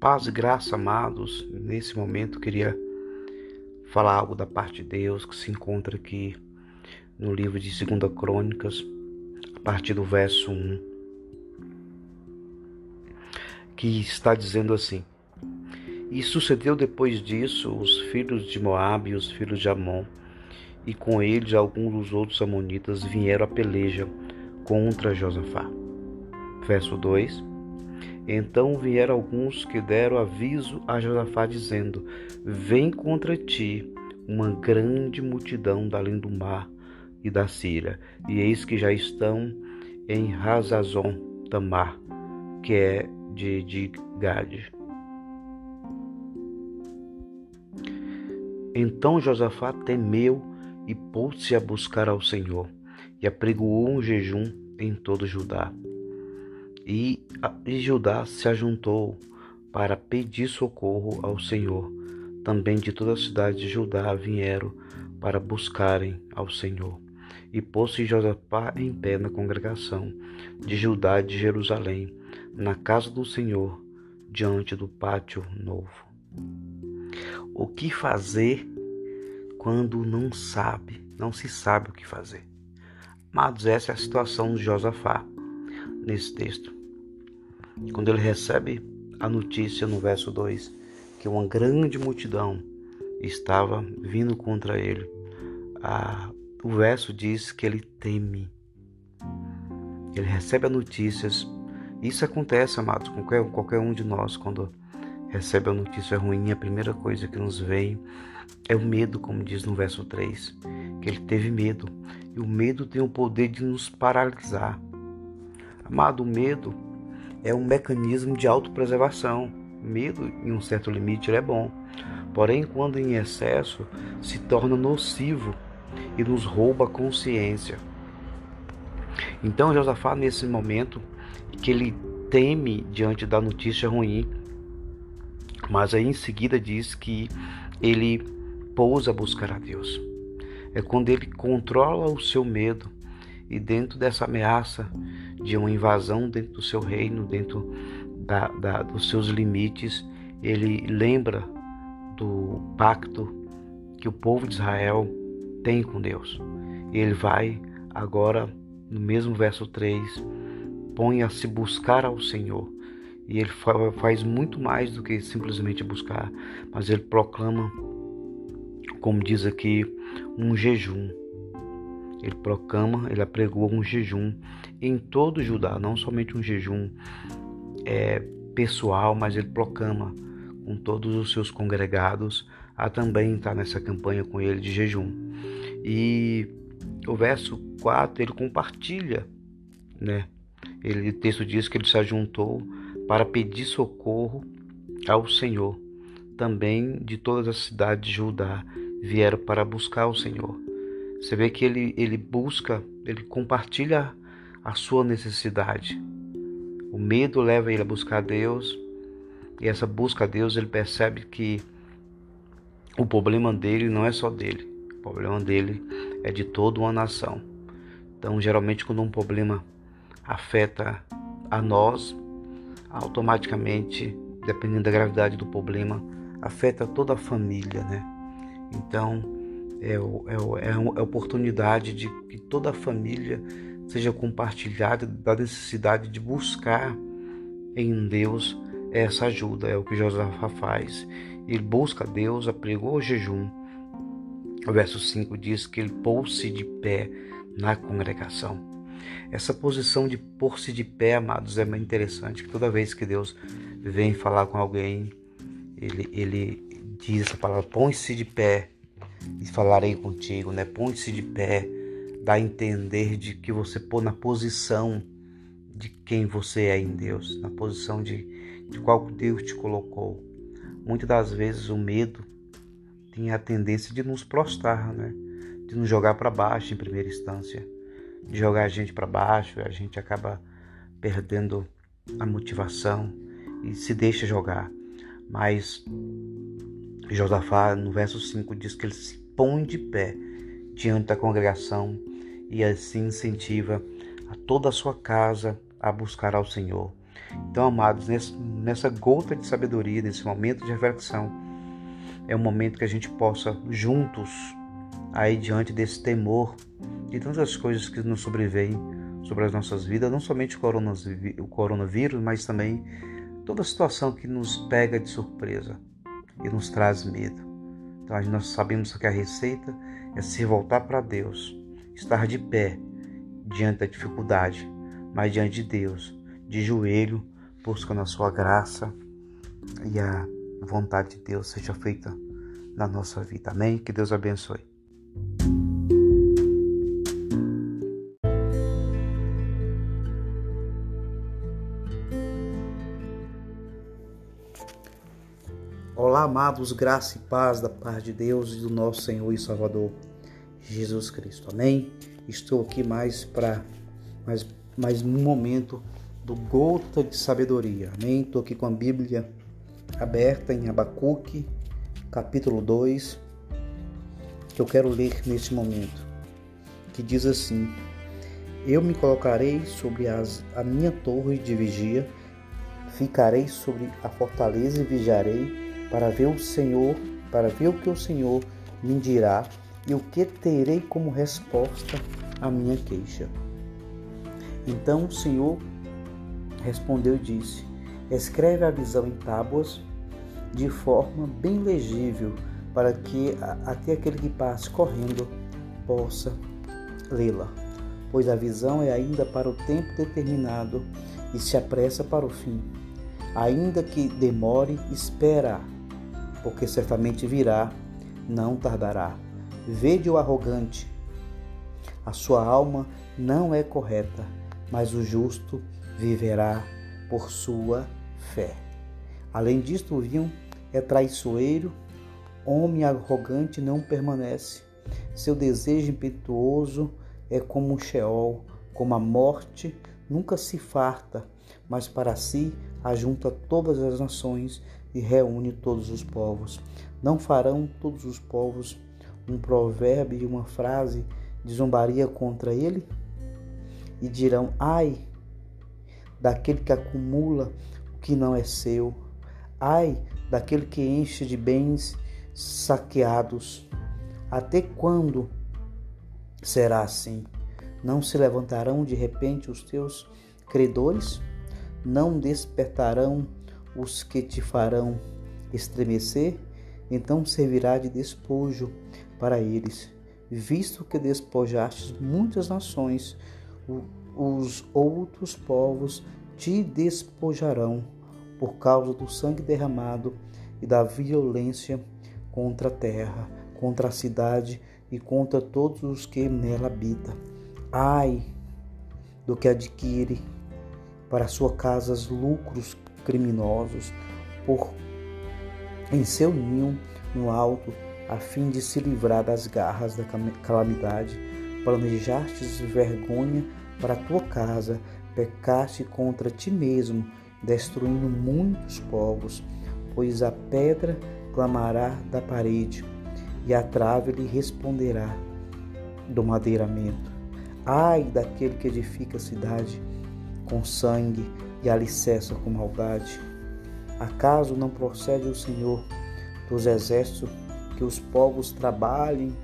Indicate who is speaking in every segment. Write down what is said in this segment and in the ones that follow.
Speaker 1: Paz e graça, amados. Nesse momento queria falar algo da parte de Deus que se encontra aqui no livro de 2 Crônicas, a partir do verso 1, que está dizendo assim: E sucedeu depois disso os filhos de Moabe e os filhos de Amon, e com eles alguns dos outros amonitas vieram a peleja contra Josafá. Verso 2 então vieram alguns que deram aviso a Josafá, dizendo: Vem contra ti uma grande multidão da do mar e da Síria, e eis que já estão em Hazazon Tamar, que é de, de Gade. Então Josafá temeu e pôs-se a buscar ao Senhor, e apregoou um jejum em todo Judá. E, e Judá se ajuntou para pedir socorro ao Senhor. Também de toda a cidade de Judá vieram para buscarem ao Senhor. E pôs-se Josafá em pé na congregação de Judá de Jerusalém, na casa do Senhor, diante do pátio novo. O que fazer quando não sabe, não se sabe o que fazer? Amados, essa é a situação de Josafá nesse texto. Quando ele recebe a notícia no verso 2 que uma grande multidão estava vindo contra ele, o verso diz que ele teme. Ele recebe as notícias. Isso acontece, amados, com qualquer, qualquer um de nós quando recebe a notícia ruim. A primeira coisa que nos vem é o medo, como diz no verso 3, que ele teve medo. E o medo tem o poder de nos paralisar. Amado, o medo é um mecanismo de autopreservação. Medo, em um certo limite, é bom. Porém, quando em excesso, se torna nocivo e nos rouba a consciência. Então, Josafá, nesse momento, que ele teme diante da notícia ruim, mas aí em seguida diz que ele pousa a buscar a Deus. É quando ele controla o seu medo e dentro dessa ameaça de uma invasão dentro do seu reino, dentro da, da, dos seus limites, ele lembra do pacto que o povo de Israel tem com Deus. Ele vai agora, no mesmo verso 3, põe a se buscar ao Senhor. E ele faz muito mais do que simplesmente buscar, mas ele proclama, como diz aqui, um jejum ele proclama, ele apregou um jejum em todo Judá, não somente um jejum é, pessoal, mas ele proclama com todos os seus congregados a também estar nessa campanha com ele de jejum. E o verso 4 ele compartilha, né? Ele, o texto diz que ele se ajuntou para pedir socorro ao Senhor. Também de todas as cidades de Judá vieram para buscar o Senhor. Você vê que ele, ele busca, ele compartilha a sua necessidade. O medo leva ele a buscar Deus, e essa busca a Deus ele percebe que o problema dele não é só dele, o problema dele é de toda uma nação. Então, geralmente, quando um problema afeta a nós, automaticamente, dependendo da gravidade do problema, afeta toda a família, né? Então, é, é, é, a oportunidade de que toda a família seja compartilhada da necessidade de buscar em Deus essa ajuda. É o que Josafá faz. Ele busca Deus, apregou o jejum. O verso 5 diz que ele pôs-se de pé na congregação. Essa posição de pôr-se de pé, amados, é muito interessante. Que toda vez que Deus vem falar com alguém, ele, ele diz essa palavra: põe-se de pé e falarei contigo, né? Ponte-se de pé, dá a entender de que você pôr na posição de quem você é em Deus, na posição de, de qual Deus te colocou. Muitas das vezes o medo tem a tendência de nos prostrar, né? De nos jogar para baixo em primeira instância, de jogar a gente para baixo, a gente acaba perdendo a motivação e se deixa jogar. Mas Josafá, no verso 5, diz que ele se põe de pé diante da congregação e assim incentiva a toda a sua casa a buscar ao Senhor. Então, amados, nessa gota de sabedoria, nesse momento de reflexão, é um momento que a gente possa juntos, aí diante desse temor, de tantas coisas que nos sobrevêm sobre as nossas vidas, não somente o coronavírus, mas também toda situação que nos pega de surpresa e nos traz medo. Então nós sabemos que a receita é se voltar para Deus, estar de pé diante da dificuldade, mas diante de Deus, de joelho, buscando a sua graça e a vontade de Deus seja feita na nossa vida. Amém? Que Deus abençoe. Olá, amados, graça e paz da paz de Deus e do nosso Senhor e Salvador Jesus Cristo. Amém? Estou aqui mais para mais, mais um momento do gota de sabedoria. Amém? Estou aqui com a Bíblia aberta em Abacuque, capítulo 2, que eu quero ler neste momento, que diz assim: Eu me colocarei sobre as, a minha torre de vigia, ficarei sobre a fortaleza e vigiarei para ver o Senhor, para ver o que o Senhor me dirá e o que terei como resposta à minha queixa. Então o Senhor respondeu e disse: Escreve a visão em tábuas de forma bem legível, para que até aquele que passe correndo possa lê-la. Pois a visão é ainda para o tempo determinado e se apressa para o fim. Ainda que demore, espera porque certamente virá, não tardará. Vede o arrogante, a sua alma não é correta, mas o justo viverá por sua fé. Além disto, o vinho é traiçoeiro, homem arrogante não permanece. Seu desejo impetuoso é como um Sheol, como a morte, nunca se farta, mas para si ajunta todas as nações e reúne todos os povos. Não farão todos os povos um provérbio e uma frase de zombaria contra ele? E dirão: Ai, daquele que acumula o que não é seu, ai, daquele que enche de bens saqueados. Até quando será assim? Não se levantarão de repente os teus credores? Não despertarão os que te farão estremecer, então servirá de despojo para eles, visto que despojastes muitas nações, os outros povos te despojarão por causa do sangue derramado e da violência contra a terra, contra a cidade e contra todos os que nela habitam. Ai do que adquire para sua casa lucros criminosos por em seu ninho no alto, a fim de se livrar das garras da calamidade. Planejastes vergonha para tua casa, pecaste contra ti mesmo, destruindo muitos povos, pois a pedra clamará da parede e a trave lhe responderá do madeiramento. Ai daquele que edifica a cidade com sangue e alicerça com maldade? Acaso não procede o Senhor dos exércitos que os povos trabalhem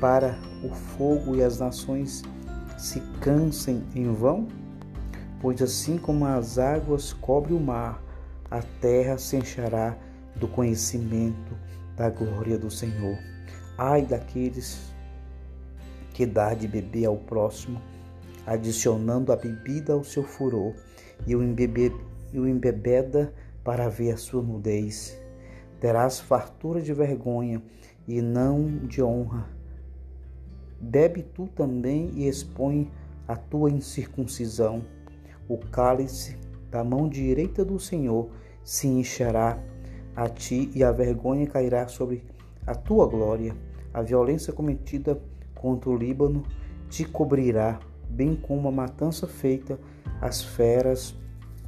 Speaker 1: para o fogo e as nações se cansem em vão? Pois assim como as águas cobrem o mar, a terra se encherá do conhecimento da glória do Senhor. Ai daqueles que dá de beber ao próximo, adicionando a bebida ao seu furor e o, embebe, e o embebeda para ver a sua nudez. Terás fartura de vergonha e não de honra. Bebe tu também e expõe a tua incircuncisão. O cálice da mão direita do Senhor se encherá a ti e a vergonha cairá sobre a tua glória. A violência cometida contra o Líbano te cobrirá, bem como a matança feita as feras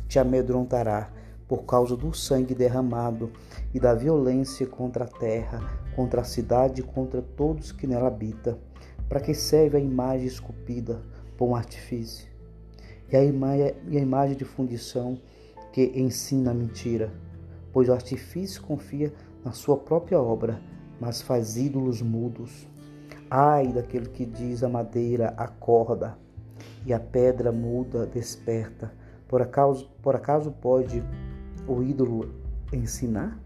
Speaker 1: te amedrontará por causa do sangue derramado e da violência contra a terra, contra a cidade e contra todos que nela habitam. Para que serve a imagem esculpida por um artifício? E a, e a imagem de fundição
Speaker 2: que ensina a mentira, pois o artifício confia na sua própria obra, mas faz ídolos mudos. Ai daquele que diz a madeira acorda e a pedra muda desperta. Por acaso, por acaso pode o ídolo ensinar?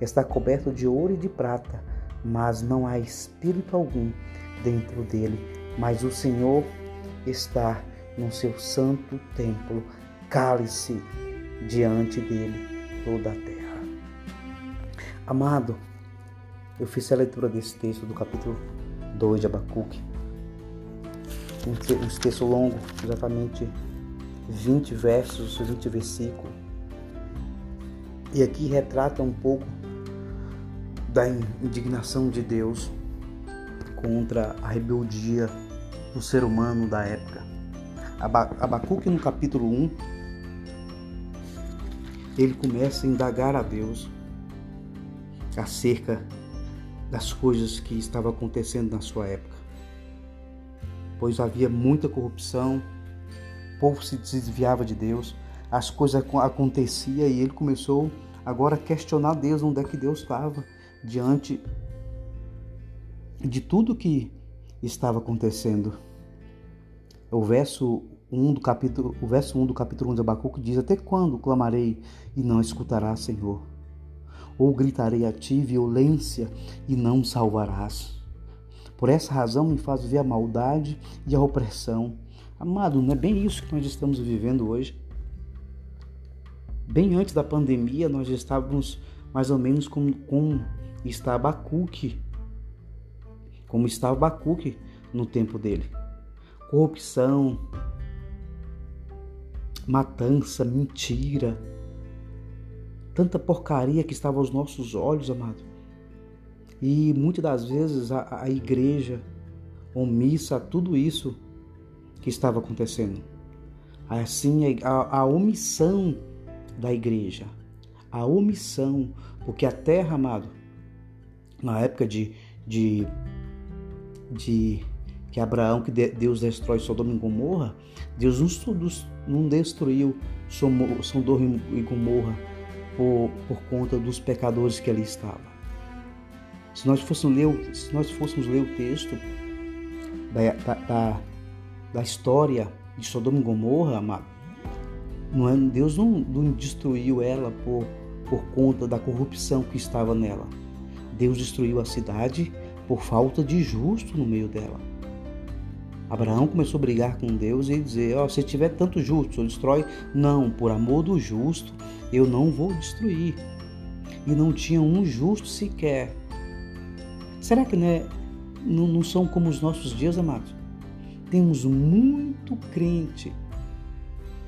Speaker 2: Está coberto de ouro e de prata, mas não há espírito algum dentro dele. Mas o Senhor está no seu santo templo. Cale-se diante dele toda a terra. Amado, eu fiz a leitura desse texto do capítulo 2 de Abacuque. Um texto longo, exatamente 20 versos, 20 versículos. E aqui retrata um pouco da indignação de Deus contra a rebeldia do ser humano da época. Abacuque no capítulo 1, ele começa a indagar a Deus acerca das coisas que estavam acontecendo na sua época. Pois havia muita corrupção, o povo se desviava de Deus, as coisas aconteciam e ele começou agora a questionar Deus, onde é que Deus estava diante de tudo que estava acontecendo. O verso 1 do capítulo, o verso 1 do capítulo 1 de Abacuque diz: Até quando clamarei e não escutarás, Senhor? Ou gritarei a ti violência e não salvarás? Por essa razão me faz ver a maldade e a opressão. Amado, não é bem isso que nós estamos vivendo hoje. Bem antes da pandemia, nós estávamos mais ou menos como, como está Abacuque, como estava Abacuque no tempo dele. Corrupção, matança, mentira, tanta porcaria que estava aos nossos olhos, amado. E muitas das vezes a, a igreja omissa tudo isso que estava acontecendo. Assim, a, a omissão da igreja, a omissão, porque a terra, amado, na época de, de, de que Abraão, que Deus destrói Sodoma e Gomorra, Deus não destruiu Sodoma e Gomorra por, por conta dos pecadores que ali estavam. Se nós fôssemos ler, se nós fôssemos ler o texto da, da, da história de Sodoma e Gomorra, amado, não é, Deus não, não destruiu ela por, por conta da corrupção que estava nela. Deus destruiu a cidade por falta de justo no meio dela. Abraão começou a brigar com Deus e dizer: oh, se tiver tanto justo, eu destrói. Não, por amor do justo, eu não vou destruir. E não tinha um justo sequer. Será que né, não, não são como os nossos dias, amados? Temos muito crente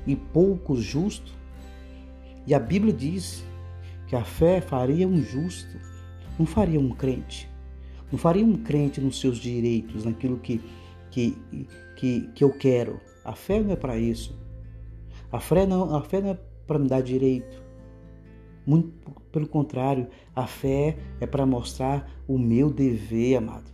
Speaker 2: e poucos justos. E a Bíblia diz que a fé faria um justo, não faria um crente. Não faria um crente nos seus direitos, naquilo que que, que, que eu quero. A fé não é para isso. A fé não, a fé não é para me dar direito. Muito pelo contrário, a fé é para mostrar o meu dever, amado.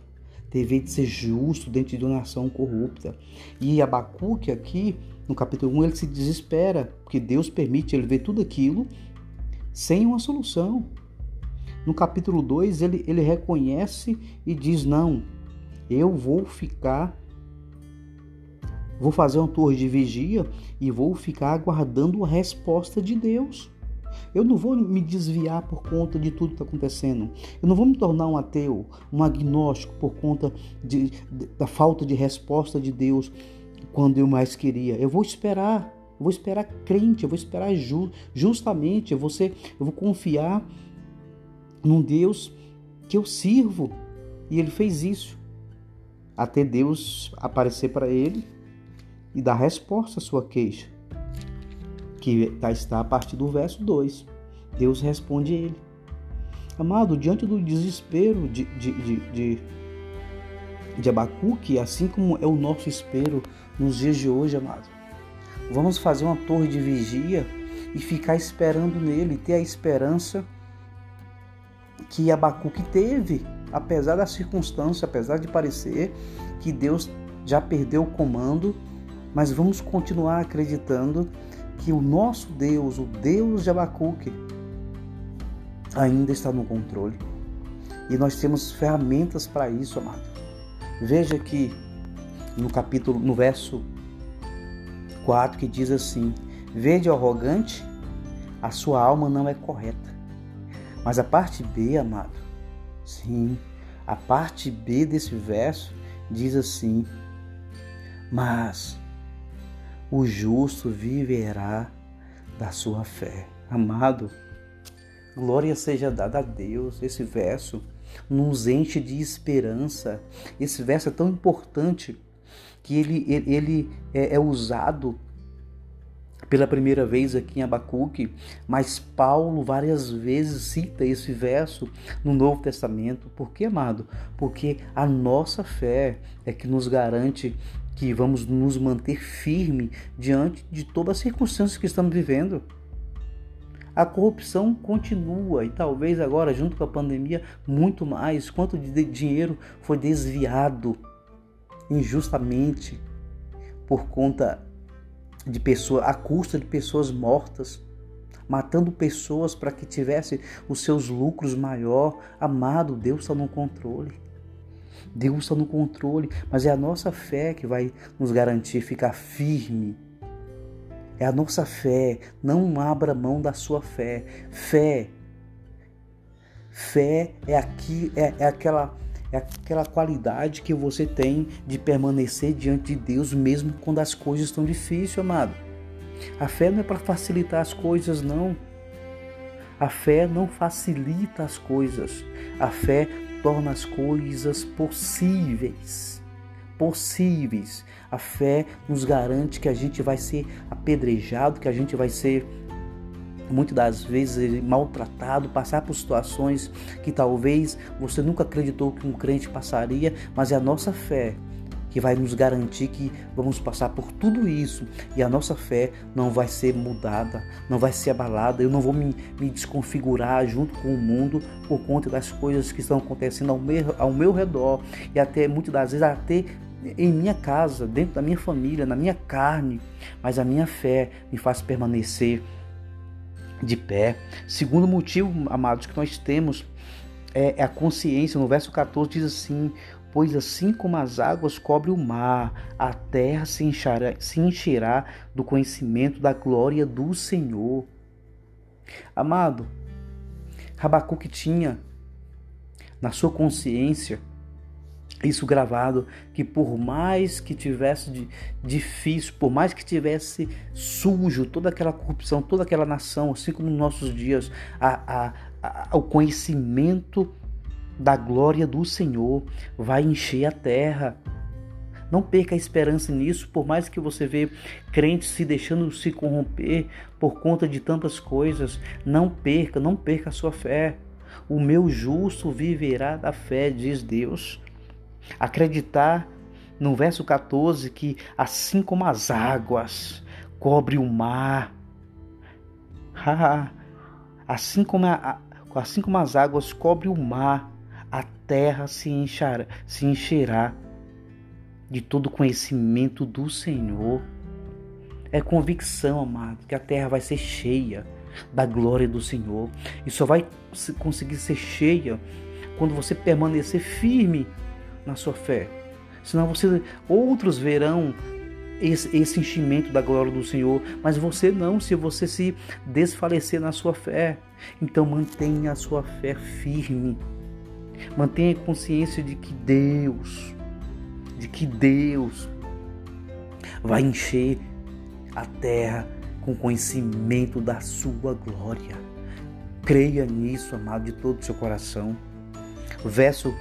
Speaker 2: Dever de ser justo dentro de uma nação corrupta. E Abacuque aqui, no capítulo 1, ele se desespera, porque Deus permite ele ver tudo aquilo sem uma solução. No capítulo 2, ele, ele reconhece e diz: Não, eu vou ficar Vou fazer uma torre de vigia e vou ficar aguardando a resposta de Deus. Eu não vou me desviar por conta de tudo que está acontecendo. Eu não vou me tornar um ateu, um agnóstico por conta de, de, da falta de resposta de Deus quando eu mais queria. Eu vou esperar, eu vou esperar crente, eu vou esperar ju, justamente, eu vou, ser, eu vou confiar num Deus que eu sirvo. E ele fez isso. Até Deus aparecer para ele e dar resposta à sua queixa, que tá, está a partir do verso 2. Deus responde a ele. Amado, diante do desespero de, de, de, de, de Abacuque, assim como é o nosso espero nos dias de hoje, amado, vamos fazer uma torre de vigia e ficar esperando nele, ter a esperança que Abacuque teve, apesar da circunstância, apesar de parecer que Deus já perdeu o comando mas vamos continuar acreditando que o nosso Deus, o Deus de Abacuque, ainda está no controle. E nós temos ferramentas para isso, amado. Veja que no capítulo, no verso 4, que diz assim: Vede arrogante, a sua alma não é correta. Mas a parte B, amado, sim, a parte B desse verso diz assim: Mas o justo viverá da sua fé. Amado, glória seja dada a Deus. Esse verso nos enche de esperança. Esse verso é tão importante que ele, ele, ele é, é usado pela primeira vez aqui em Abacuque, mas Paulo várias vezes cita esse verso no Novo Testamento. Por que, amado? Porque a nossa fé é que nos garante que vamos nos manter firme diante de todas as circunstâncias que estamos vivendo. A corrupção continua e talvez agora, junto com a pandemia, muito mais. Quanto de dinheiro foi desviado injustamente por conta de pessoas, à custa de pessoas mortas, matando pessoas para que tivesse os seus lucros maior. Amado, Deus está no controle. Deus está no controle, mas é a nossa fé que vai nos garantir ficar firme é a nossa fé. Não abra mão da sua fé. Fé. Fé é aqui, é, é aquela é aquela qualidade que você tem de permanecer diante de Deus mesmo quando as coisas estão difíceis, amado. A fé não é para facilitar as coisas, não. A fé não facilita as coisas. A fé torna as coisas possíveis possíveis. A fé nos garante que a gente vai ser apedrejado, que a gente vai ser muitas das vezes maltratado, passar por situações que talvez você nunca acreditou que um crente passaria, mas é a nossa fé que vai nos garantir que vamos passar por tudo isso e a nossa fé não vai ser mudada, não vai ser abalada. Eu não vou me, me desconfigurar junto com o mundo por conta das coisas que estão acontecendo ao meu, ao meu redor e até muitas das vezes até em minha casa, dentro da minha família, na minha carne, mas a minha fé me faz permanecer de pé. Segundo motivo, amados, que nós temos é, a consciência. No verso 14 diz assim: Pois assim como as águas cobrem o mar, a terra se encherá, se encherá do conhecimento da glória do Senhor. Amado, Rabacuque tinha na sua consciência isso gravado que por mais que tivesse difícil, por mais que tivesse sujo toda aquela corrupção, toda aquela nação, assim como nos nossos dias, a, a, a, o conhecimento da glória do Senhor vai encher a terra. Não perca a esperança nisso, por mais que você vê crentes se deixando se corromper por conta de tantas coisas, não perca, não perca a sua fé. O meu justo viverá da fé, diz Deus. Acreditar no verso 14 que assim como as águas cobre o mar, assim como, a, assim como as águas cobre o mar, a terra se encherá, se encherá de todo conhecimento do Senhor. É convicção, amado, que a terra vai ser cheia da glória do Senhor. E só vai conseguir ser cheia quando você permanecer firme na sua fé. Senão você outros verão esse, esse enchimento da glória do Senhor, mas você não, se você se desfalecer na sua fé. Então mantenha a sua fé firme. Mantenha consciência de que Deus, de que Deus vai encher a terra com conhecimento da sua glória. Creia nisso, amado, de todo o seu coração. Verso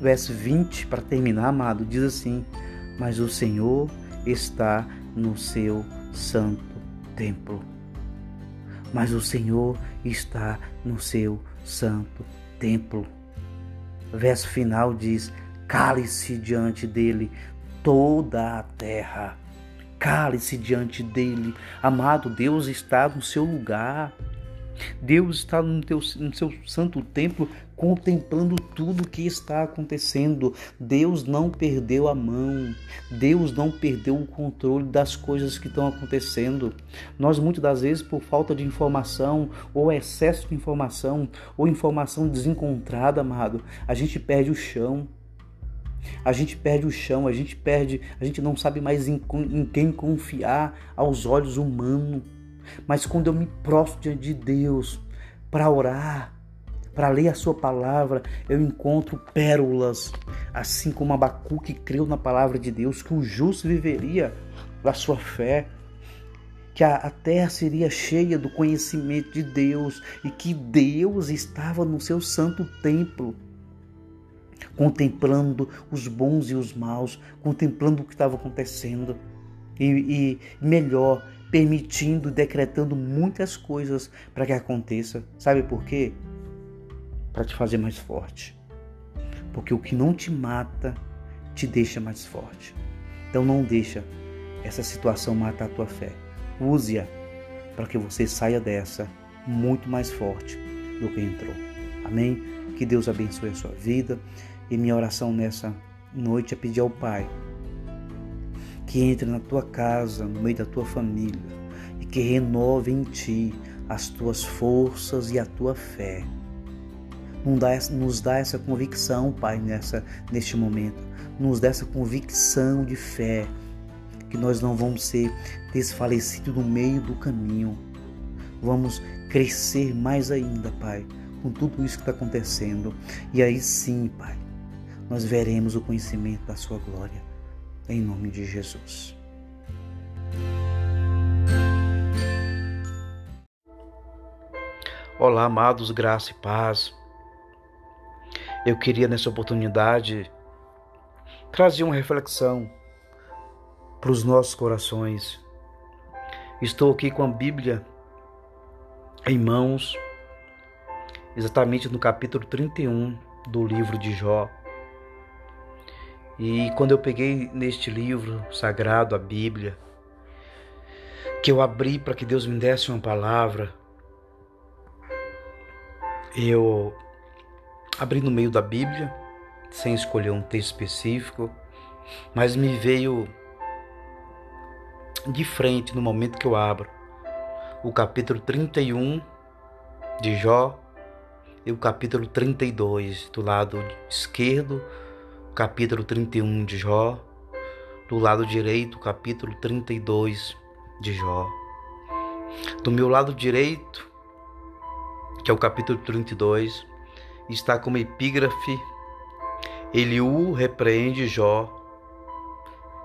Speaker 2: verso 20, para terminar, amado, diz assim: Mas o Senhor está no seu santo templo. Mas o Senhor está no seu santo templo. Verso final diz: Cale-se diante dele toda a terra. Cale-se diante dele. Amado, Deus está no seu lugar. Deus está no, teu, no seu santo templo contemplando tudo que está acontecendo. Deus não perdeu a mão. Deus não perdeu o controle das coisas que estão acontecendo. Nós muitas das vezes por falta de informação ou excesso de informação ou informação desencontrada, amado, a gente perde o chão. A gente perde o chão, a gente perde, a gente não sabe mais em, em quem confiar aos olhos humanos. Mas quando eu me prostro diante de Deus para orar, para ler a sua palavra, eu encontro pérolas, assim como Abacuque creu na palavra de Deus, que o justo viveria da sua fé, que a, a terra seria cheia do conhecimento de Deus e que Deus estava no seu santo templo, contemplando os bons e os maus, contemplando o que estava acontecendo. E, e melhor, permitindo, decretando muitas coisas para que aconteça. Sabe por quê? Para te fazer mais forte. Porque o que não te mata te deixa mais forte. Então não deixa essa situação matar a tua fé. Use-a para que você saia dessa muito mais forte do que entrou. Amém? Que Deus abençoe a sua vida. E minha oração nessa noite é pedir ao Pai que entre na tua casa, no meio da tua família e que renove em ti as tuas forças e a tua fé. Nos dá essa convicção, Pai, nessa, neste momento. Nos dá essa convicção de fé que nós não vamos ser desfalecidos no meio do caminho. Vamos crescer mais ainda, Pai, com tudo isso que está acontecendo. E aí sim, Pai, nós veremos o conhecimento da Sua glória em nome de Jesus.
Speaker 1: Olá, amados, graça e paz. Eu queria nessa oportunidade trazer uma reflexão para os nossos corações. Estou aqui com a Bíblia em mãos, exatamente no capítulo 31 do livro de Jó. E quando eu peguei neste livro sagrado, a Bíblia, que eu abri para que Deus me desse uma palavra, eu abri no meio da Bíblia, sem escolher um texto específico, mas me veio de frente no momento que eu abro o capítulo 31 de Jó e o capítulo 32 do lado esquerdo capítulo 31 de Jó, do lado direito, capítulo 32 de Jó. Do meu lado direito, que é o capítulo 32, está como epígrafe: Eliú repreende Jó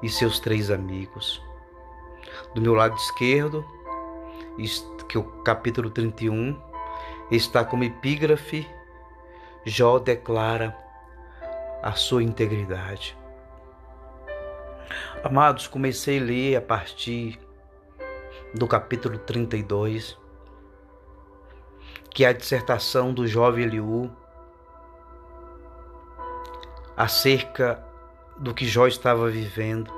Speaker 1: e seus três amigos. Do meu lado esquerdo, que é o capítulo 31, está como epígrafe: Jó declara a sua integridade. Amados, comecei a ler a partir do capítulo 32, que é a dissertação do jovem Eliú acerca do que Jó estava vivendo.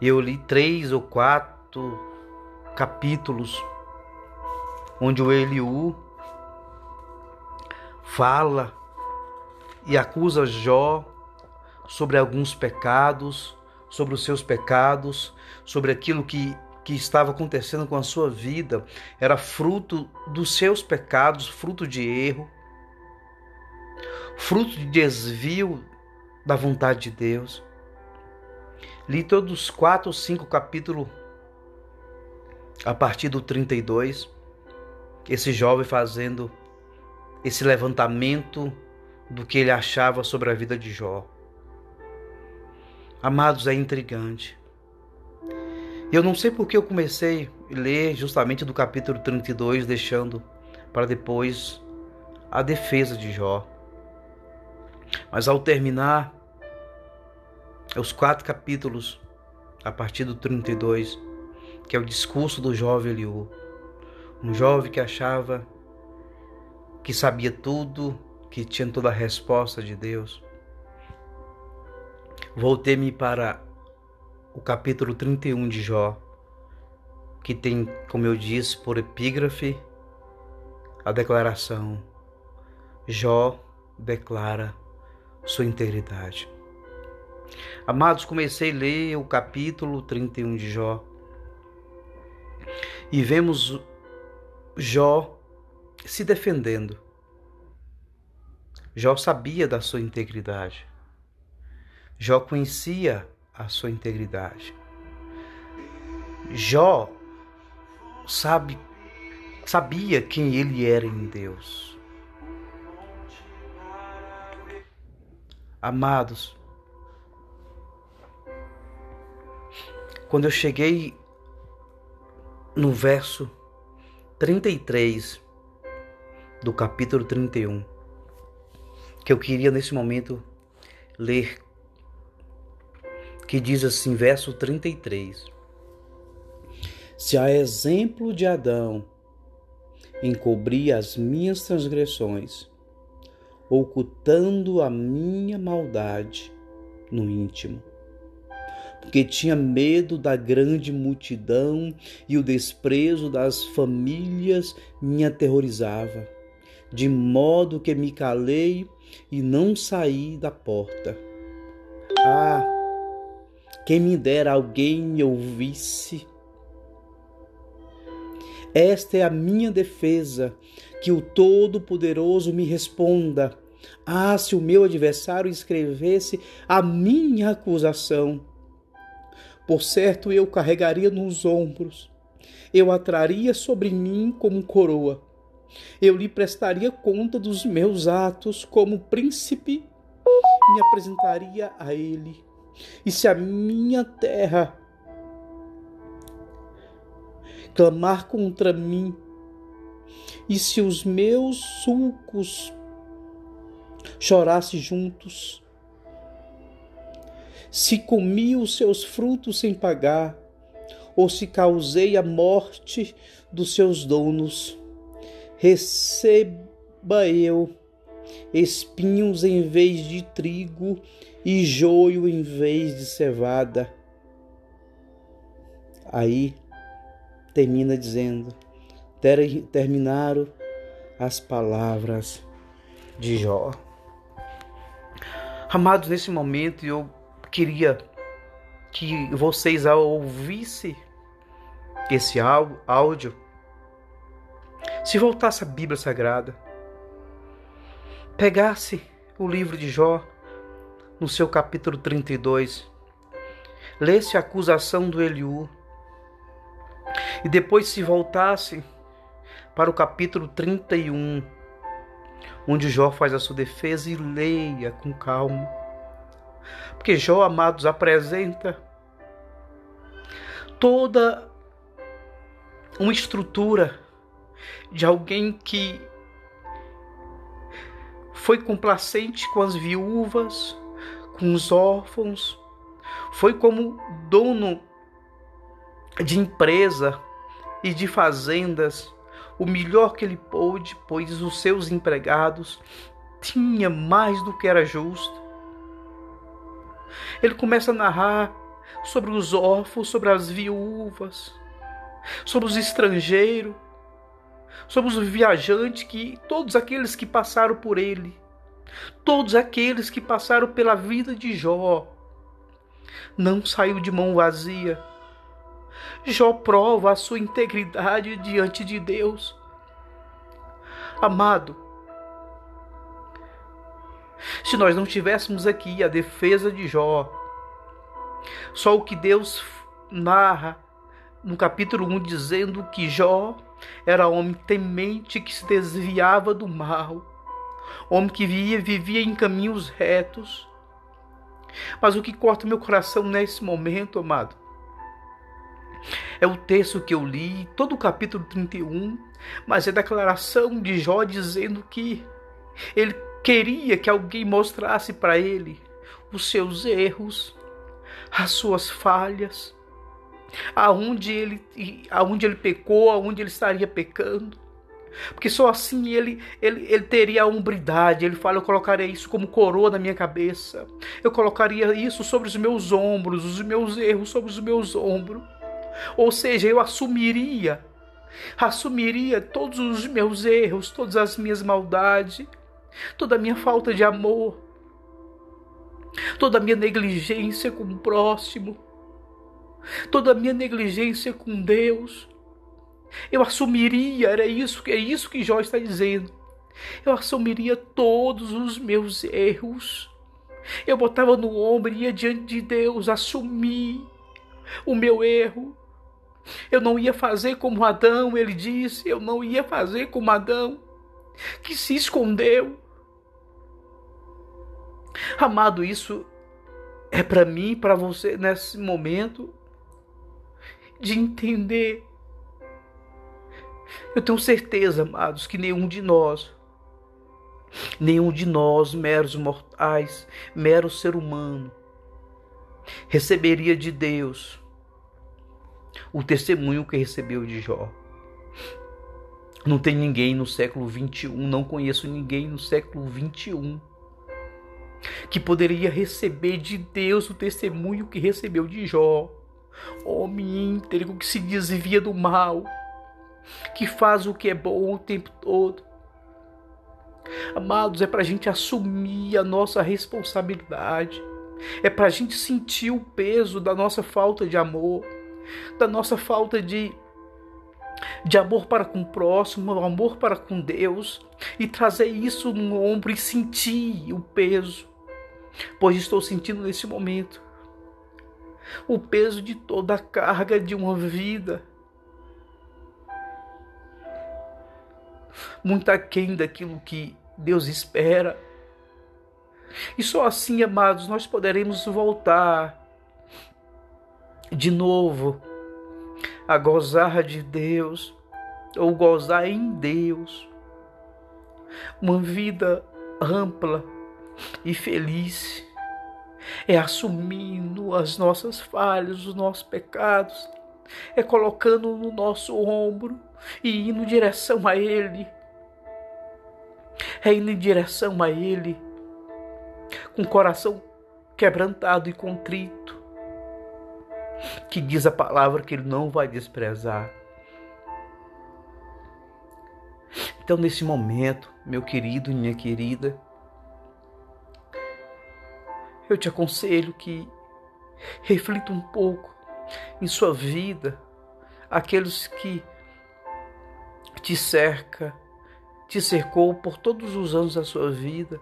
Speaker 1: Eu li três ou quatro capítulos onde o Eliú fala e acusa Jó sobre alguns pecados, sobre os seus pecados, sobre aquilo que, que estava acontecendo com a sua vida, era fruto dos seus pecados, fruto de erro, fruto de desvio da vontade de Deus. Li todos os quatro ou cinco capítulos a partir do 32, esse jovem fazendo esse levantamento do que ele achava sobre a vida de Jó. Amados, é intrigante. Eu não sei porque eu comecei a ler justamente do capítulo 32, deixando para depois a defesa de Jó. Mas ao terminar os quatro capítulos, a partir do 32, que é o discurso do jovem Eliú, um jovem que achava que sabia tudo que tinha toda a resposta de Deus. Voltei-me para o capítulo 31 de Jó, que tem, como eu disse, por epígrafe a declaração. Jó declara sua integridade. Amados, comecei a ler o capítulo 31 de Jó e vemos Jó se defendendo. Jó sabia da sua integridade. Jó conhecia a sua integridade. Jó sabe sabia quem ele era em Deus. Amados, quando eu cheguei no verso 33 do capítulo 31, que eu queria nesse momento ler, que diz assim, verso 33. Se a exemplo de Adão encobri as minhas transgressões, ocultando a minha maldade no íntimo. Porque tinha medo da grande multidão e o desprezo das famílias me aterrorizava, de modo que me calei e não saí da porta. Ah, quem me dera alguém me ouvisse esta é a minha defesa, que o Todo-Poderoso me responda. Ah, se o meu adversário escrevesse a minha acusação. Por certo, eu carregaria nos ombros, eu a traria sobre mim como coroa. Eu lhe prestaria conta dos meus atos como príncipe, me apresentaria a ele. E se a minha terra clamar contra mim, e se os meus sulcos chorassem juntos, se comi os seus frutos sem pagar, ou se causei a morte dos seus donos, receba eu espinhos em vez de trigo e joio em vez de cevada. Aí termina dizendo: terminaram as palavras de Jó. Amados, nesse momento eu queria que vocês, ao ouvissem esse áudio, se voltasse à Bíblia Sagrada, pegasse o livro de Jó, no seu capítulo 32, lesse a acusação do Eliú, e depois se voltasse para o capítulo 31, onde Jó faz a sua defesa e leia com calma. Porque Jó, amados, apresenta toda uma estrutura de alguém que foi complacente com as viúvas, com os órfãos, foi como dono de empresa e de fazendas o melhor que ele pôde, pois os seus empregados tinha mais do que era justo. Ele começa a narrar sobre os órfãos, sobre as viúvas, sobre os estrangeiros, sobre os viajantes que todos aqueles que passaram por ele, todos aqueles que passaram pela vida de Jó, não saiu de mão vazia Jó prova a sua integridade diante de Deus. Amado, se nós não tivéssemos aqui a defesa de Jó, só o que Deus narra no capítulo 1 dizendo que Jó era homem temente que se desviava do mal, homem que vivia, vivia em caminhos retos. Mas o que corta meu coração nesse momento, amado, é o texto que eu li, todo o capítulo 31, mas é a declaração de Jó dizendo que ele queria que alguém mostrasse para ele os seus erros, as suas falhas, aonde ele, aonde ele pecou, aonde ele estaria pecando. Porque só assim ele, ele, ele teria a umbridade. Ele fala: Eu colocaria isso como coroa na minha cabeça. Eu colocaria isso sobre os meus ombros, os meus erros sobre os meus ombros. Ou seja, eu assumiria
Speaker 2: assumiria todos os meus erros, todas as minhas maldades, toda a minha falta de amor, toda a minha negligência com o próximo, toda a minha negligência com Deus. Eu assumiria, era isso, é isso que Jó está dizendo. Eu assumiria todos os meus erros. Eu botava no ombro e ia diante de Deus assumir o meu erro. Eu não ia fazer como Adão, ele disse, eu não ia fazer como Adão, que se escondeu. Amado, isso é para mim, para você nesse momento de entender. Eu tenho certeza, amados, que nenhum de nós, nenhum de nós, meros mortais, mero ser humano, receberia de Deus o testemunho que recebeu de Jó. Não tem ninguém no século 21, não conheço ninguém no século 21 que poderia receber de Deus o testemunho que recebeu de Jó. Homem íntegro que se desvia do mal, que faz o que é bom o tempo todo. Amados, é para a gente assumir a nossa responsabilidade, é para a gente sentir o peso da nossa falta de amor, da nossa falta de, de amor para com o próximo, amor para com Deus, e trazer isso no ombro e sentir o peso, pois estou sentindo nesse momento o peso de toda a carga de uma vida. Muito aquém daquilo que Deus espera. E só assim, amados, nós poderemos voltar de novo a gozar de Deus ou gozar em Deus. Uma vida ampla e feliz é assumindo as nossas falhas, os nossos pecados, é colocando no nosso ombro e indo em direção a Ele. É indo em direção a Ele com o coração quebrantado e contrito que diz a palavra que ele não vai desprezar. Então, nesse momento, meu querido e minha querida, eu te aconselho que reflita um pouco em sua vida, aqueles que te cerca, te cercou por todos os anos da sua vida,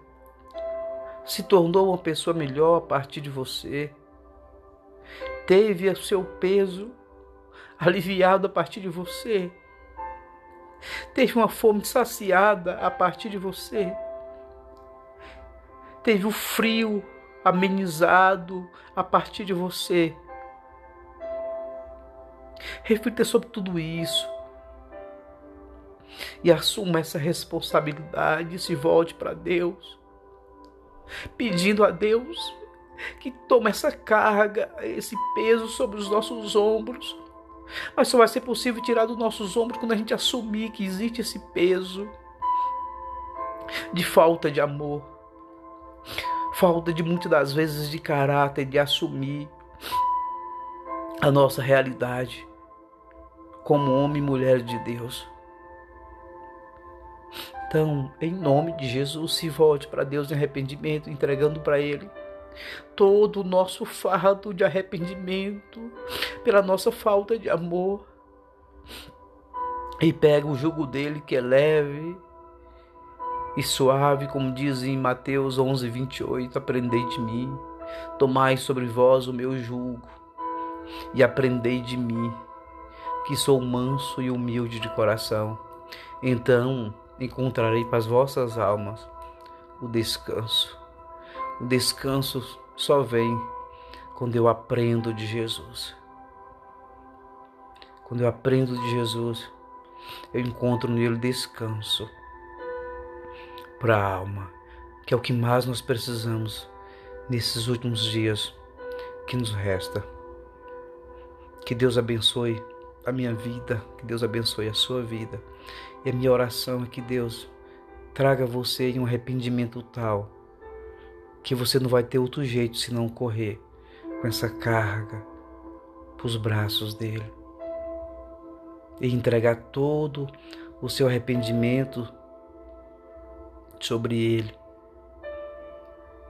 Speaker 2: se tornou uma pessoa melhor a partir de você teve o seu peso aliviado a partir de você. Teve uma fome saciada a partir de você. Teve o frio amenizado a partir de você. Reflita sobre tudo isso. E assuma essa responsabilidade se volte para Deus. Pedindo a Deus que toma essa carga, esse peso sobre os nossos ombros. Mas só vai ser possível tirar dos nossos ombros quando a gente assumir que existe esse peso de falta de amor, falta de muitas das vezes de caráter, de assumir a nossa realidade como homem e mulher de Deus. Então, em nome de Jesus, se volte para Deus em arrependimento, entregando para Ele todo o nosso fardo de arrependimento pela nossa falta de amor. E pega o jugo dele que é leve e suave, como diz em Mateus 11, 28, aprendei de mim, tomai sobre vós o meu jugo e aprendei de mim, que sou manso e humilde de coração. Então encontrarei para as vossas almas o descanso. O descanso só vem quando eu aprendo de Jesus. Quando eu aprendo de Jesus, eu encontro nele descanso para a alma, que é o que mais nós precisamos nesses últimos dias que nos resta. Que Deus abençoe a minha vida, que Deus abençoe a sua vida. E a minha oração é que Deus traga você em um arrependimento tal que você não vai ter outro jeito senão correr com essa carga para os braços dele. e entregar todo o seu arrependimento sobre ele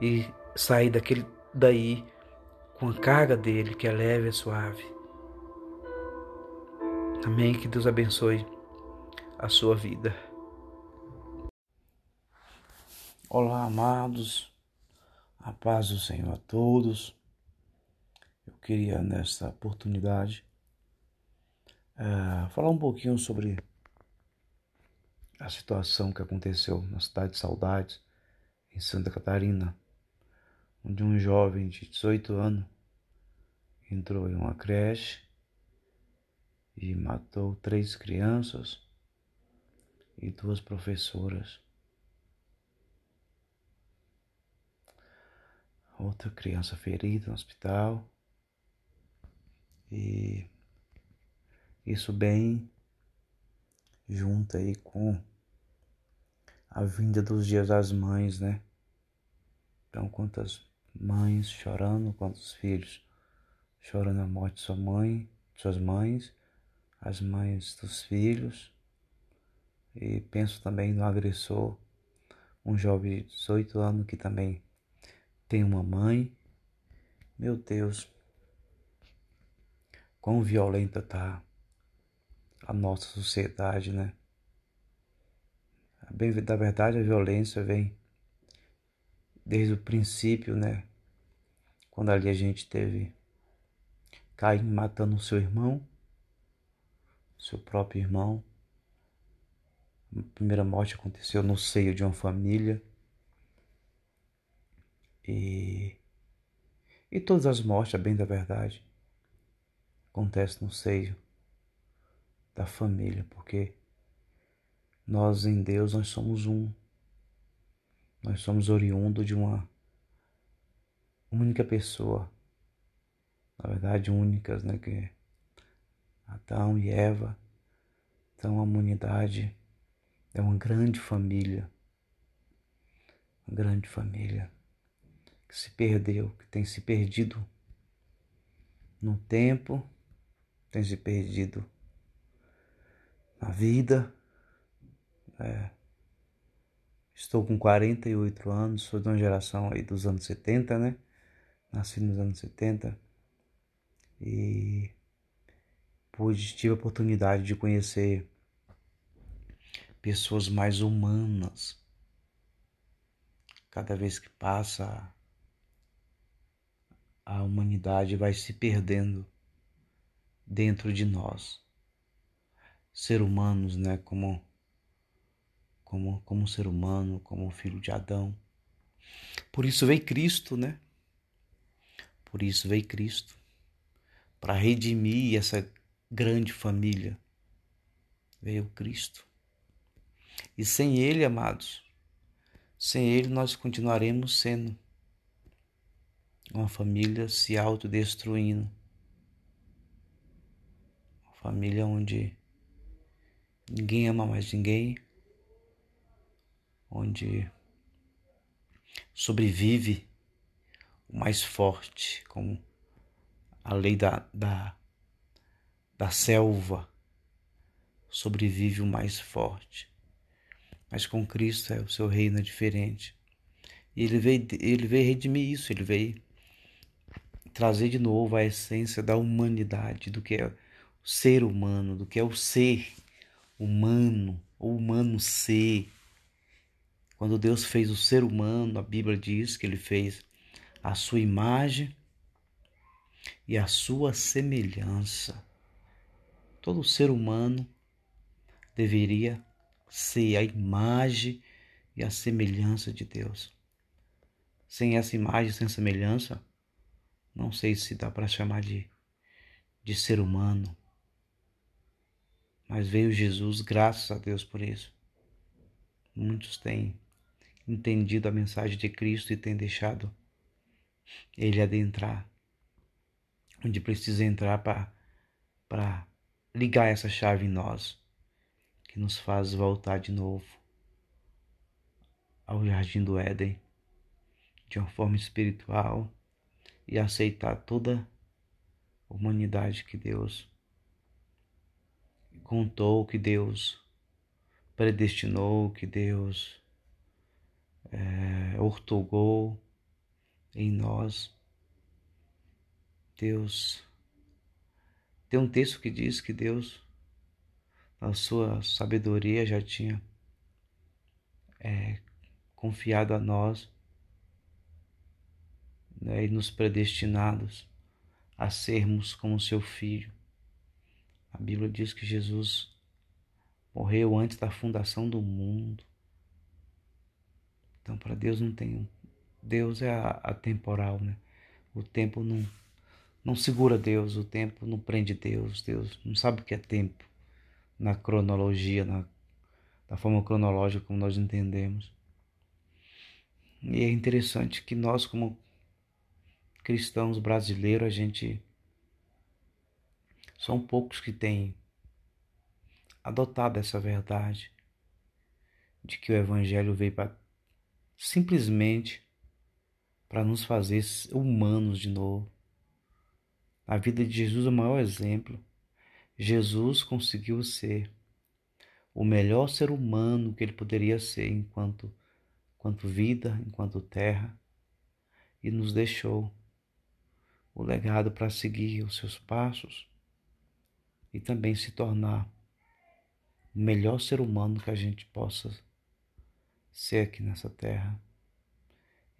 Speaker 2: e sair daquele daí com a carga dele que é leve e suave. Amém. Que Deus abençoe a sua vida.
Speaker 1: Olá, amados. A paz do Senhor a todos. Eu queria nesta oportunidade uh, falar um pouquinho sobre a situação que aconteceu na cidade de Saudades, em Santa Catarina, onde um jovem de 18 anos entrou em uma creche e matou três crianças e duas professoras. Outra criança ferida no hospital. E isso bem junto aí com a vinda dos dias das mães, né? Então, quantas mães chorando, quantos filhos chorando a morte de sua mãe, de suas mães, as mães dos filhos. E penso também no agressor, um jovem de 18 anos que também tem uma mãe. Meu Deus, quão violenta tá a nossa sociedade, né? Bem, da verdade, a violência vem desde o princípio, né? Quando ali a gente teve Caim matando o seu irmão, seu próprio irmão. A primeira morte aconteceu no seio de uma família. E, e todas as mortes, a bem da verdade, acontecem no seio da família, porque nós em Deus nós somos um. Nós somos oriundo de uma única pessoa, na verdade únicas, né, que Adão e Eva. Então a humanidade é uma grande família. Uma grande família que se perdeu, que tem se perdido no tempo, tem se perdido na vida. É. Estou com 48 anos, sou de uma geração aí dos anos 70, né? Nasci nos anos 70 e pude, tive a oportunidade de conhecer pessoas mais humanas. Cada vez que passa, a humanidade vai se perdendo dentro de nós. Ser humanos, né, como como como ser humano, como filho de Adão. Por isso veio Cristo, né? Por isso veio Cristo para redimir essa grande família. Veio Cristo. E sem Ele, amados, sem Ele nós continuaremos sendo uma família se autodestruindo. Uma família onde ninguém ama mais ninguém, onde sobrevive o mais forte, como a lei da, da, da selva, sobrevive o mais forte. Mas com Cristo é, o seu reino é diferente. E ele veio, ele veio redimir isso, ele veio trazer de novo a essência da humanidade, do que é o ser humano, do que é o ser humano, o humano ser. Quando Deus fez o ser humano, a Bíblia diz que ele fez a sua imagem e a sua semelhança. Todo ser humano deveria ser a imagem e a semelhança de Deus. Sem essa imagem, sem semelhança, não sei se dá para chamar de, de ser humano. Mas veio Jesus, graças a Deus por isso. Muitos têm entendido a mensagem de Cristo e têm deixado Ele adentrar onde precisa entrar para ligar essa chave em nós, que nos faz voltar de novo ao jardim do Éden, de uma forma espiritual e aceitar toda a humanidade que Deus contou, que Deus predestinou, que Deus é, ortogou em nós. Deus tem um texto que diz que Deus, na sua sabedoria, já tinha é, confiado a nós né, e nos predestinados a sermos como seu filho. A Bíblia diz que Jesus morreu antes da fundação do mundo. Então, para Deus não tem. Deus é atemporal, né? O tempo não, não segura Deus, o tempo não prende Deus. Deus não sabe o que é tempo na cronologia, na, da forma cronológica como nós entendemos. E é interessante que nós, como cristãos brasileiros, a gente. São poucos que têm adotado essa verdade de que o Evangelho veio para simplesmente para nos fazer humanos de novo. A vida de Jesus é o maior exemplo. Jesus conseguiu ser o melhor ser humano que ele poderia ser enquanto, enquanto vida, enquanto terra, e nos deixou o legado para seguir os seus passos e também se tornar o melhor ser humano que a gente possa ser aqui nessa terra.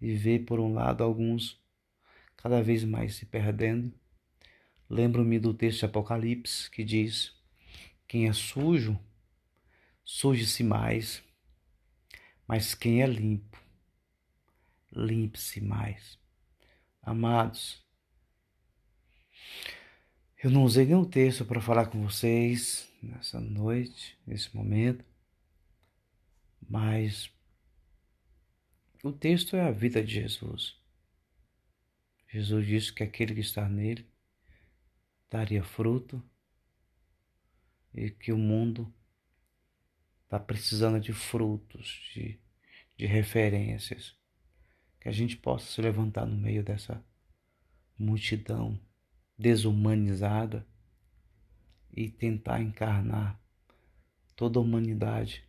Speaker 1: E ver, por um lado, alguns cada vez mais se perdendo. Lembro-me do texto de Apocalipse que diz: Quem é sujo, suje-se mais, mas quem é limpo, limpe-se mais. Amados, eu não usei nenhum texto para falar com vocês nessa noite, nesse momento, mas o texto é a vida de Jesus. Jesus disse que aquele que está nele daria fruto e que o mundo está precisando de frutos, de, de referências, que a gente possa se levantar no meio dessa multidão desumanizada e tentar encarnar toda a humanidade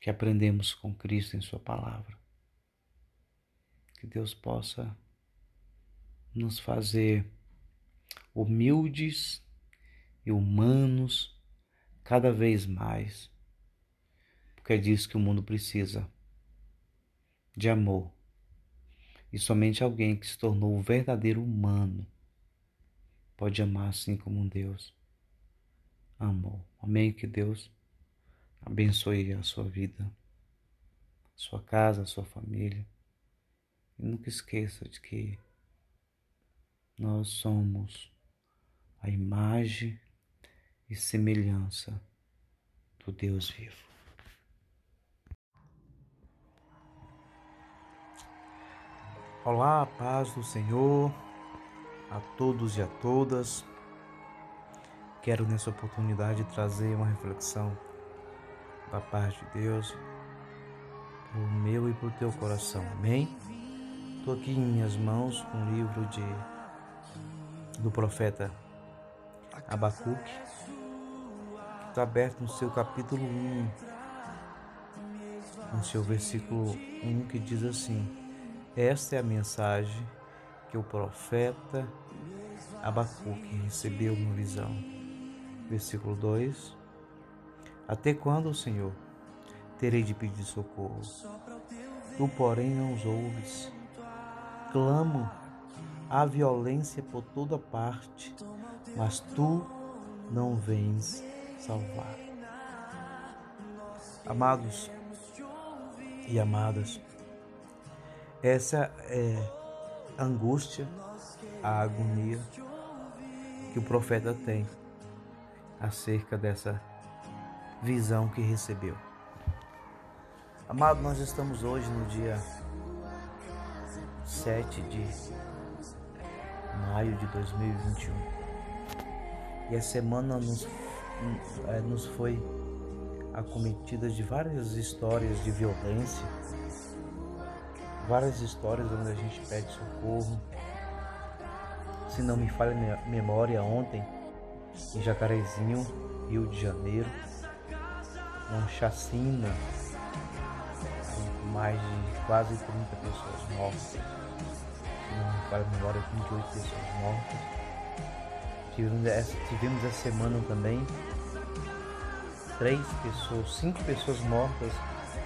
Speaker 1: que aprendemos com Cristo em Sua palavra. Que Deus possa nos fazer humildes e humanos cada vez mais, porque é disso que o mundo precisa de amor. E somente alguém que se tornou verdadeiro humano pode amar assim como Deus amou. Amém. Que Deus abençoe a sua vida, sua casa, sua família. E nunca esqueça de que nós somos a imagem e semelhança do Deus vivo. Olá, paz do Senhor a todos e a todas. Quero nessa oportunidade trazer uma reflexão da parte de Deus para o meu e para o teu coração. Amém? Estou aqui em minhas mãos com um livro de do profeta Abacuque, que está aberto no seu capítulo 1, no seu versículo 1, que diz assim: Esta é a mensagem que o profeta Abacuque recebeu uma visão. Versículo 2: Até quando, Senhor, terei de pedir socorro? Tu, porém, não os ouves. Clamo a violência por toda parte, mas tu não vens salvar. Amados e amadas, essa é angústia, a agonia que o profeta tem acerca dessa visão que recebeu. Amado, nós estamos hoje no dia 7 de maio de 2021 e a semana nos, é, nos foi acometida de várias histórias de violência várias histórias onde a gente pede socorro. Se não me falha a memória, ontem
Speaker 2: em Jacarezinho, Rio de Janeiro, uma chacina com mais de quase 30 pessoas mortas. Não para memória, 28 pessoas mortas. Tivemos essa, tivemos essa semana também três pessoas, cinco pessoas mortas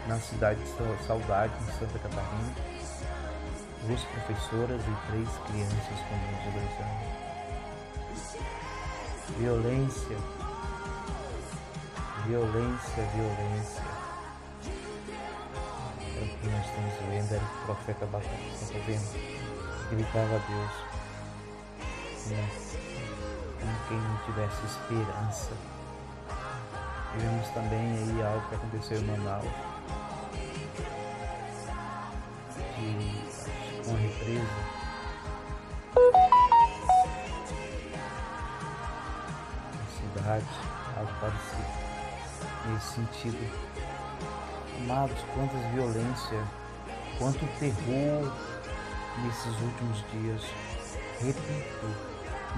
Speaker 2: na cidade de Saudade, em Santa Catarina. Duas professoras e três crianças com menos de dois anos. Violência, violência, violência. É o que nós estamos vendo, era o profeta Abacuque, está vendo? Gritava a Deus, como quem não tivesse esperança. Vimos também aí algo que aconteceu em Manaus. Na cidade, algo parecido. Nesse sentido. Amados, quantas violência, quanto terror nesses últimos dias. Repito,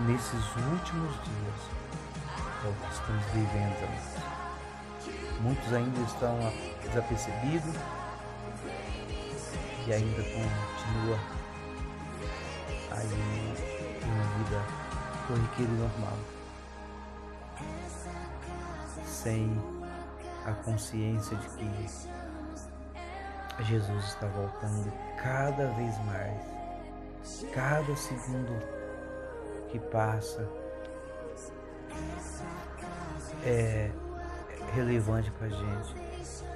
Speaker 2: nesses últimos dias é o que estamos vivendo, amados. Muitos ainda estão desapercebidos e ainda continua aí uma vida corriqueira e normal. Sem a consciência de que Jesus está voltando cada vez mais. Cada segundo que passa é relevante para a gente,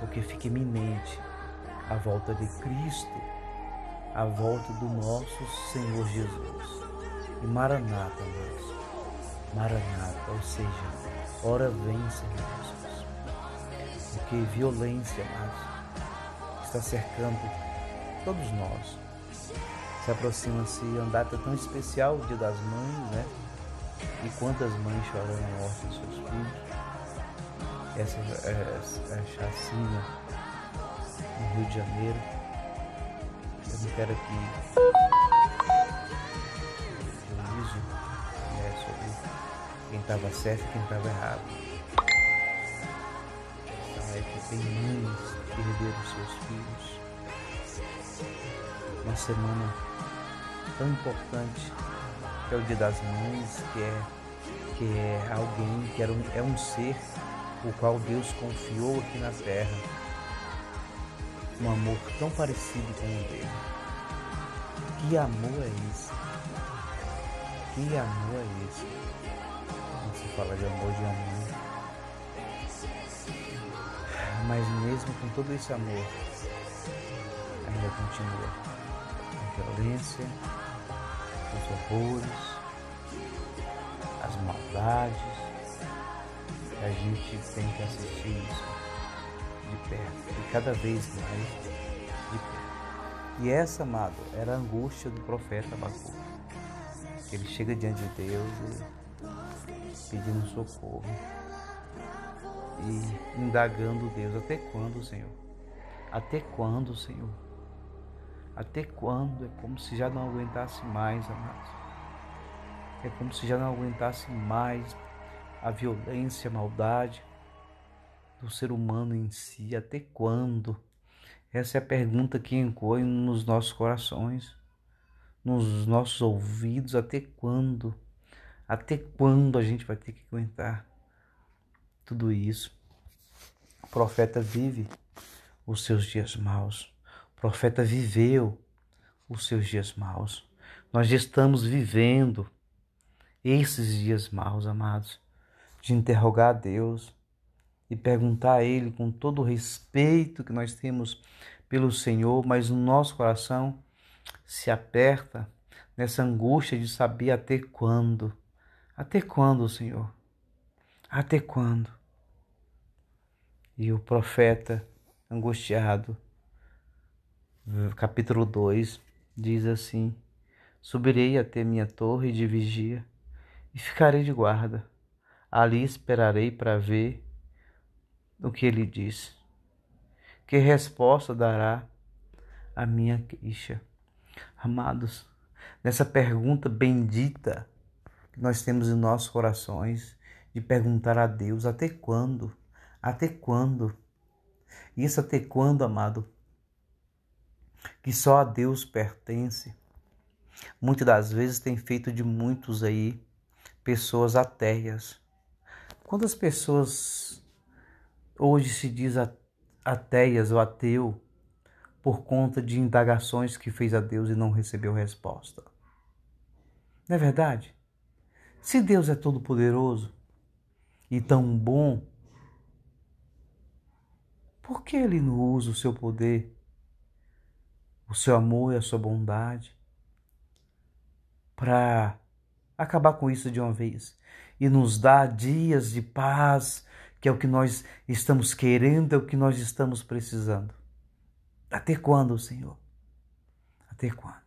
Speaker 2: porque fica iminente a volta de Cristo, a volta do nosso Senhor Jesus. E Maranata, amados, Maranata, ou seja, ora vem, Senhor Jesus. Porque violência, amados, está cercando todos nós. Se aproxima-se uma data tão especial, o Dia das Mães, né? E quantas mães choram a morte dos seus filhos essa, essa chacina no Rio de Janeiro. Quero aqui juízo né, sobre quem estava certo e quem estava errado. A é que tem mães que perderam seus filhos. Uma semana tão importante que é o Dia das Mães, que é, que é alguém, que era um, é um ser o qual Deus confiou aqui na terra. Um amor tão parecido com o dele. Que amor é esse? Que amor é esse? Quando se fala de amor de amor. Mas mesmo com todo esse amor, ainda continua a violência, os horrores, as maldades, a gente tem que assistir isso de perto, e cada vez mais de perto. E essa, amado, era a angústia do profeta Abacuque. Ele chega diante de Deus e pedindo socorro e indagando Deus: até quando, Senhor? Até quando, Senhor? Até quando? É como se já não aguentasse mais, amados. É como se já não aguentasse mais a violência, a maldade do ser humano em si? Até quando? Essa é a pergunta que ecoa nos nossos corações, nos nossos ouvidos. Até quando? Até quando a gente vai ter que aguentar tudo isso? O profeta vive os seus dias maus. O profeta viveu os seus dias maus. Nós já estamos vivendo esses dias maus, amados de interrogar a Deus e perguntar a Ele com todo o respeito que nós temos pelo Senhor, mas o nosso coração se aperta nessa angústia de saber até quando. Até quando, Senhor? Até quando? E o profeta, angustiado, capítulo 2, diz assim: Subirei até minha torre de vigia e ficarei de guarda Ali esperarei para ver o que ele diz. Que resposta dará a minha queixa? Amados, nessa pergunta bendita que nós temos em nossos corações, de perguntar a Deus até quando? Até quando? Isso até quando, amado? Que só a Deus pertence. Muitas das vezes tem feito de muitos aí pessoas ateias. Quantas pessoas hoje se diz ateias ou ateu por conta de indagações que fez a Deus e não recebeu resposta? Não é verdade? Se Deus é todo poderoso e tão bom, por que ele não usa o seu poder, o seu amor e a sua bondade para acabar com isso de uma vez e nos dar dias de paz, que é o que nós estamos querendo, é o que nós estamos precisando? Até quando, Senhor? Até quando?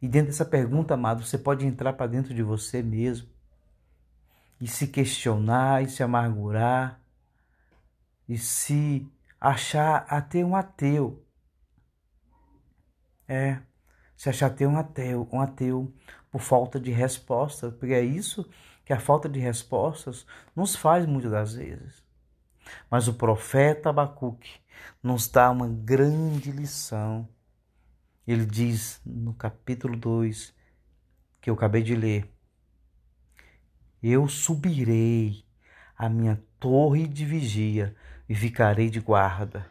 Speaker 2: E dentro dessa pergunta, amado, você pode entrar para dentro de você mesmo e se questionar e se amargurar e se achar até um ateu. É, se achar até um ateu, um ateu por falta de resposta, porque é isso que a falta de respostas nos faz muitas das vezes. Mas o profeta Abacuque nos dá uma grande lição ele diz no capítulo 2, que eu acabei de ler: Eu subirei a minha torre de vigia e ficarei de guarda.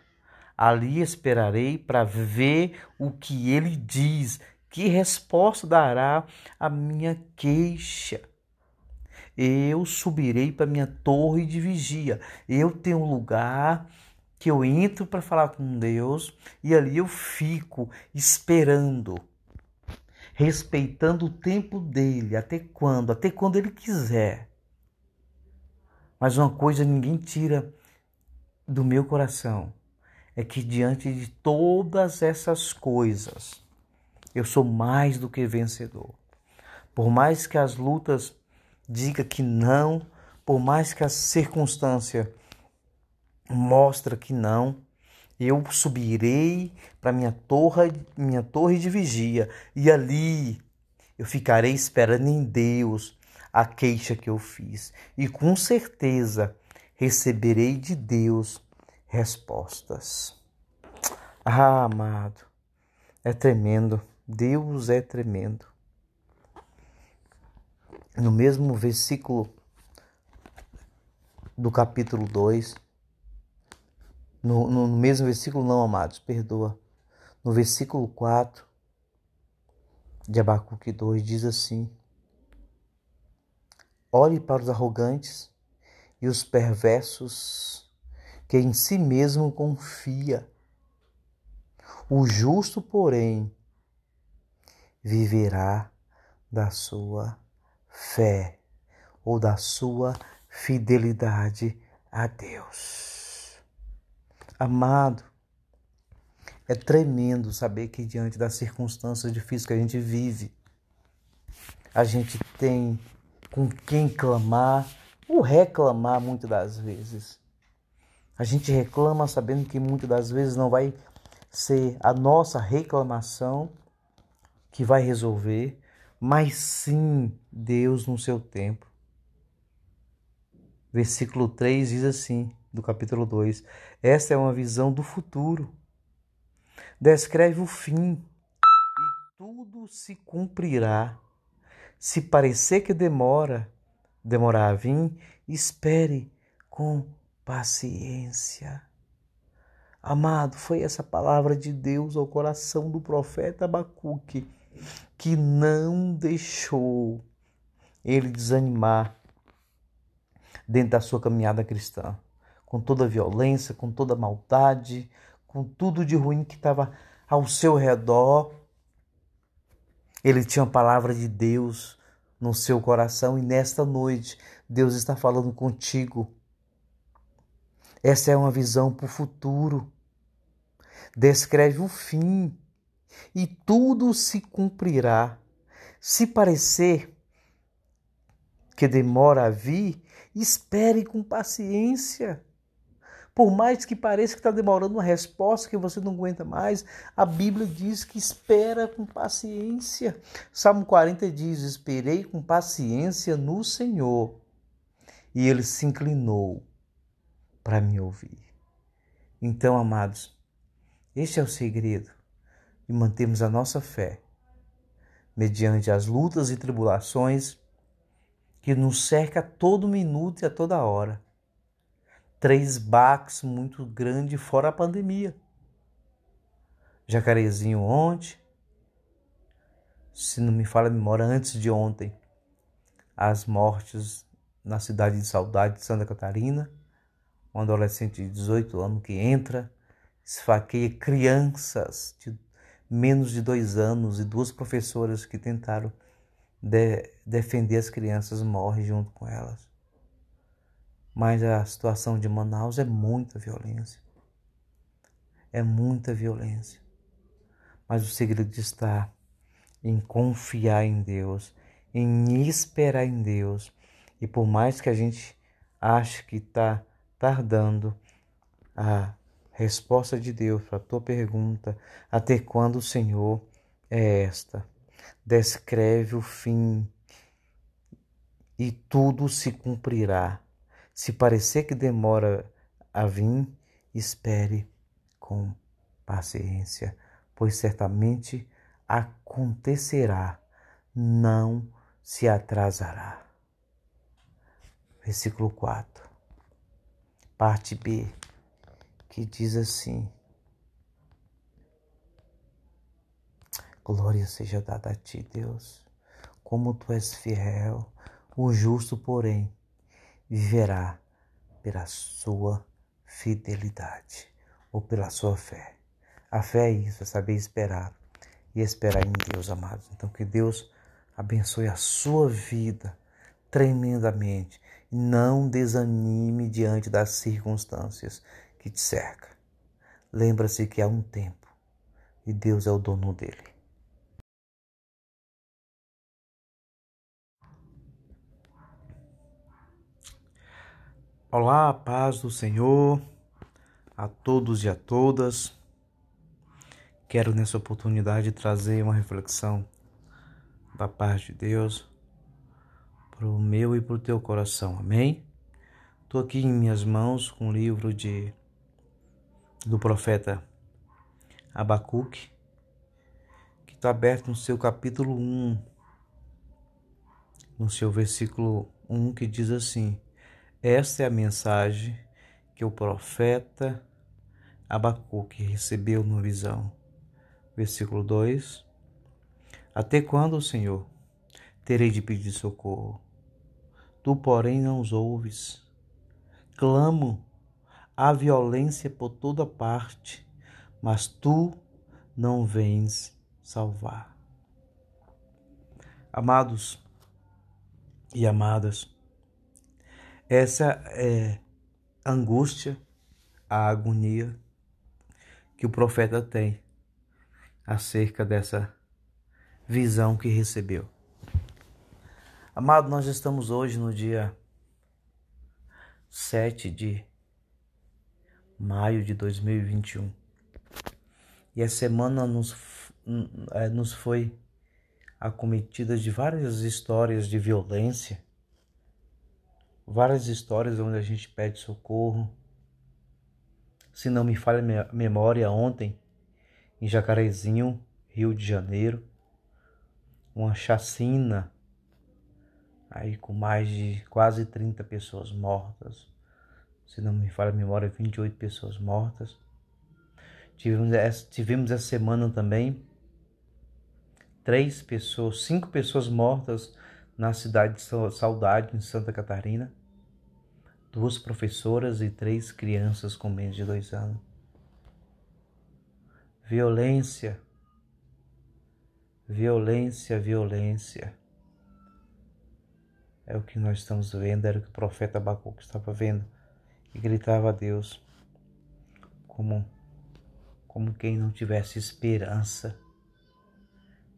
Speaker 2: Ali esperarei para ver o que ele diz, que resposta dará a minha queixa. Eu subirei para minha torre de vigia. Eu tenho um lugar que eu entro para falar com Deus e ali eu fico esperando, respeitando o tempo dele, até quando? Até quando ele quiser. Mas uma coisa ninguém tira do meu coração é que diante de todas essas coisas, eu sou mais do que vencedor. Por mais que as lutas diga que não, por mais que a circunstância mostra que não. Eu subirei para minha torre, minha torre de vigia, e ali eu ficarei esperando em Deus a queixa que eu fiz, e com certeza receberei de Deus respostas. Ah, amado, é tremendo. Deus é tremendo. No mesmo versículo do capítulo 2, no, no mesmo versículo, não, amados, perdoa. No versículo 4 de Abacuque 2 diz assim: Olhe para os arrogantes e os perversos, que em si mesmo confia. O justo, porém, viverá da sua fé ou da sua fidelidade a Deus. Amado, é tremendo saber que diante das circunstâncias difíceis que a gente vive, a gente tem com quem clamar ou reclamar muitas das vezes. A gente reclama sabendo que muitas das vezes não vai ser a nossa reclamação que vai resolver, mas sim Deus no seu tempo. Versículo 3 diz assim: do capítulo 2. Essa é uma visão do futuro. Descreve o fim e tudo se cumprirá. Se parecer que demora, demorar a vir, espere com paciência. Amado, foi essa palavra de Deus ao coração do profeta Abacuque que não deixou ele desanimar dentro da sua caminhada cristã com toda a violência, com toda a maldade, com tudo de ruim que estava ao seu redor. Ele tinha a palavra de Deus no seu coração e nesta noite Deus está falando contigo. Essa é uma visão para o futuro. Descreve o fim e tudo se cumprirá. Se parecer que demora a vir, espere com paciência. Por mais que pareça que está demorando uma resposta que você não aguenta mais, a Bíblia diz que espera com paciência. Salmo 40 diz: Esperei com paciência no Senhor. e ele se inclinou para me ouvir. Então, amados, este é o segredo de mantermos a nossa fé mediante as lutas e tribulações que nos cerca a todo minuto e a toda hora. Três baques muito grandes fora a pandemia. Jacarezinho ontem, se não me falha a memória, antes de ontem, as mortes na cidade de Saudade de Santa Catarina, um adolescente de 18 anos que entra, esfaqueia crianças de menos de dois anos e duas professoras que tentaram de defender as crianças morrem junto com elas. Mas a situação de Manaus é muita violência. É muita violência. Mas o segredo está em confiar em Deus, em esperar em Deus. E por mais que a gente ache que está tardando, a resposta de Deus para a tua pergunta, até quando o Senhor é esta. Descreve o fim e tudo se cumprirá. Se parecer que demora a vir, espere com paciência, pois certamente acontecerá, não se atrasará. Versículo 4, parte B, que diz assim: Glória seja dada a ti, Deus, como tu és fiel, o justo, porém, viverá pela sua fidelidade ou pela sua fé. A fé é isso, é saber esperar e esperar em Deus, amados. Então, que Deus abençoe a sua vida tremendamente. Não desanime diante das circunstâncias que te cercam. Lembra-se que há um tempo e Deus é o dono dele. Olá, paz do Senhor a todos e a todas. Quero nessa oportunidade trazer uma reflexão da parte de Deus para o meu e para o teu coração. Amém? Estou aqui em minhas mãos com o livro de do profeta Abacuque, que está aberto no seu capítulo 1, no seu versículo 1, que diz assim: Esta é a mensagem que o profeta Abacuque recebeu numa visão Versículo 2: Até quando, Senhor, terei de pedir socorro? Tu, porém, não os ouves. Clamo a violência por toda parte, mas tu não vens salvar. Amados e amadas, essa é a angústia, a agonia que o profeta tem acerca dessa visão que recebeu. Amado, nós estamos hoje no dia 7 de maio de 2021 e a semana nos, é, nos foi acometida de várias histórias de violência, várias histórias onde a gente pede socorro. Se não me falha a memória, ontem em Jacarezinho, Rio de Janeiro, uma chacina aí com mais de quase 30 pessoas mortas. Se não me falha a memória, 28 pessoas mortas. Tivemos essa, tivemos essa semana também três pessoas, cinco pessoas mortas na cidade de Saudade, em Santa Catarina. Duas professoras e três crianças com menos de dois anos violência, violência, violência. É o que nós estamos vendo, era o que o profeta Abacuque estava vendo e gritava a Deus como, como quem não tivesse esperança.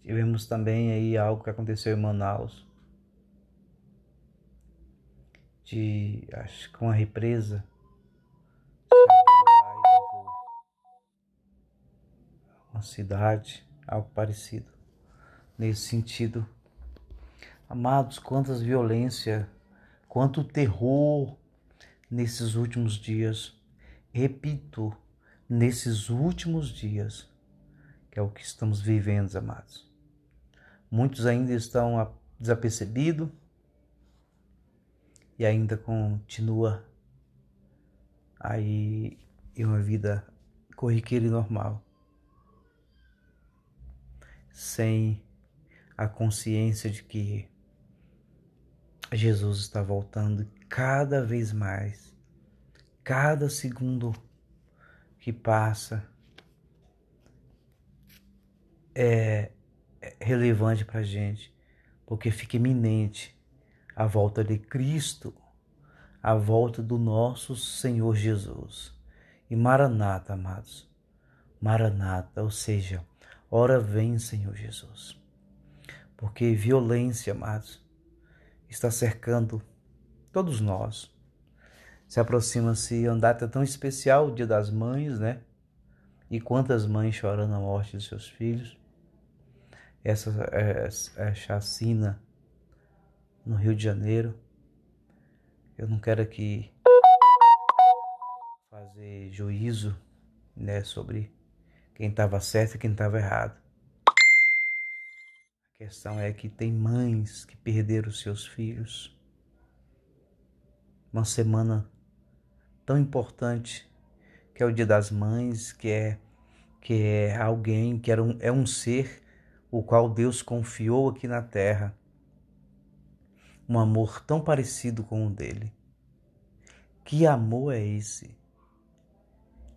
Speaker 2: Tivemos também aí algo que aconteceu em Manaus, de acho que uma represa cidade, algo parecido nesse sentido. Amados, quantas violência, quanto terror nesses últimos dias. Repito, nesses últimos dias, que é o que estamos vivendo, amados. Muitos ainda estão desapercebidos e ainda continua aí em uma vida corriqueira e normal, sem a consciência de que Jesus está voltando cada vez mais, cada segundo que passa é relevante para a gente, porque fica iminente a volta de Cristo, a volta do nosso Senhor Jesus. E Maranata, amados, Maranata, ou seja, ora vem, Senhor Jesus. Porque violência, amados, está cercando todos nós. Se aproxima-se uma data tão especial, o Dia das Mães, né? E quantas mães chorando a morte de seus filhos. Essa chacina no Rio de Janeiro. Eu não quero aqui fazer juízo né, sobre quem estava certo e quem estava errado. A questão é que tem mães que perderam seus filhos. Uma semana tão importante que é o Dia das Mães, que é que é alguém que era um, é um ser o qual Deus confiou aqui na terra um amor tão parecido com o dele. Que amor é esse?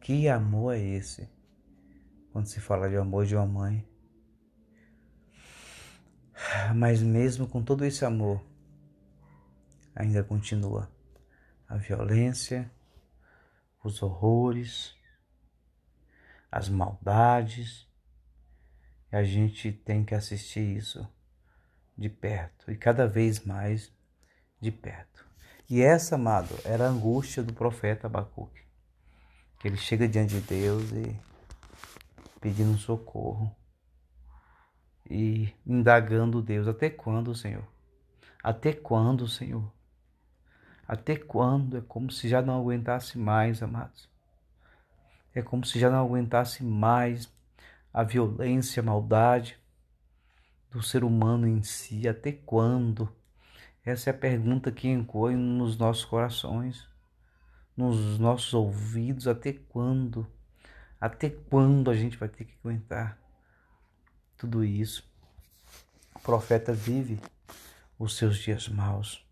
Speaker 2: Que amor é esse? Quando se fala de amor de uma mãe. Mas mesmo com todo esse amor, ainda continua a violência, os horrores, as maldades. E a gente tem que assistir isso de perto e cada vez mais de perto. E essa, amado, era a angústia do profeta Abacuque. Que ele chega diante de Deus e pedindo socorro e indagando Deus: até quando, Senhor? Até quando, Senhor? Até quando? É como se já não aguentasse mais, amados. É como se já não aguentasse mais a violência, a maldade do ser humano em si? Até quando? Essa é a pergunta que ecoa nos nossos corações, nos nossos ouvidos. Até quando? Até quando a gente vai ter que aguentar tudo isso? O profeta vive os seus dias maus.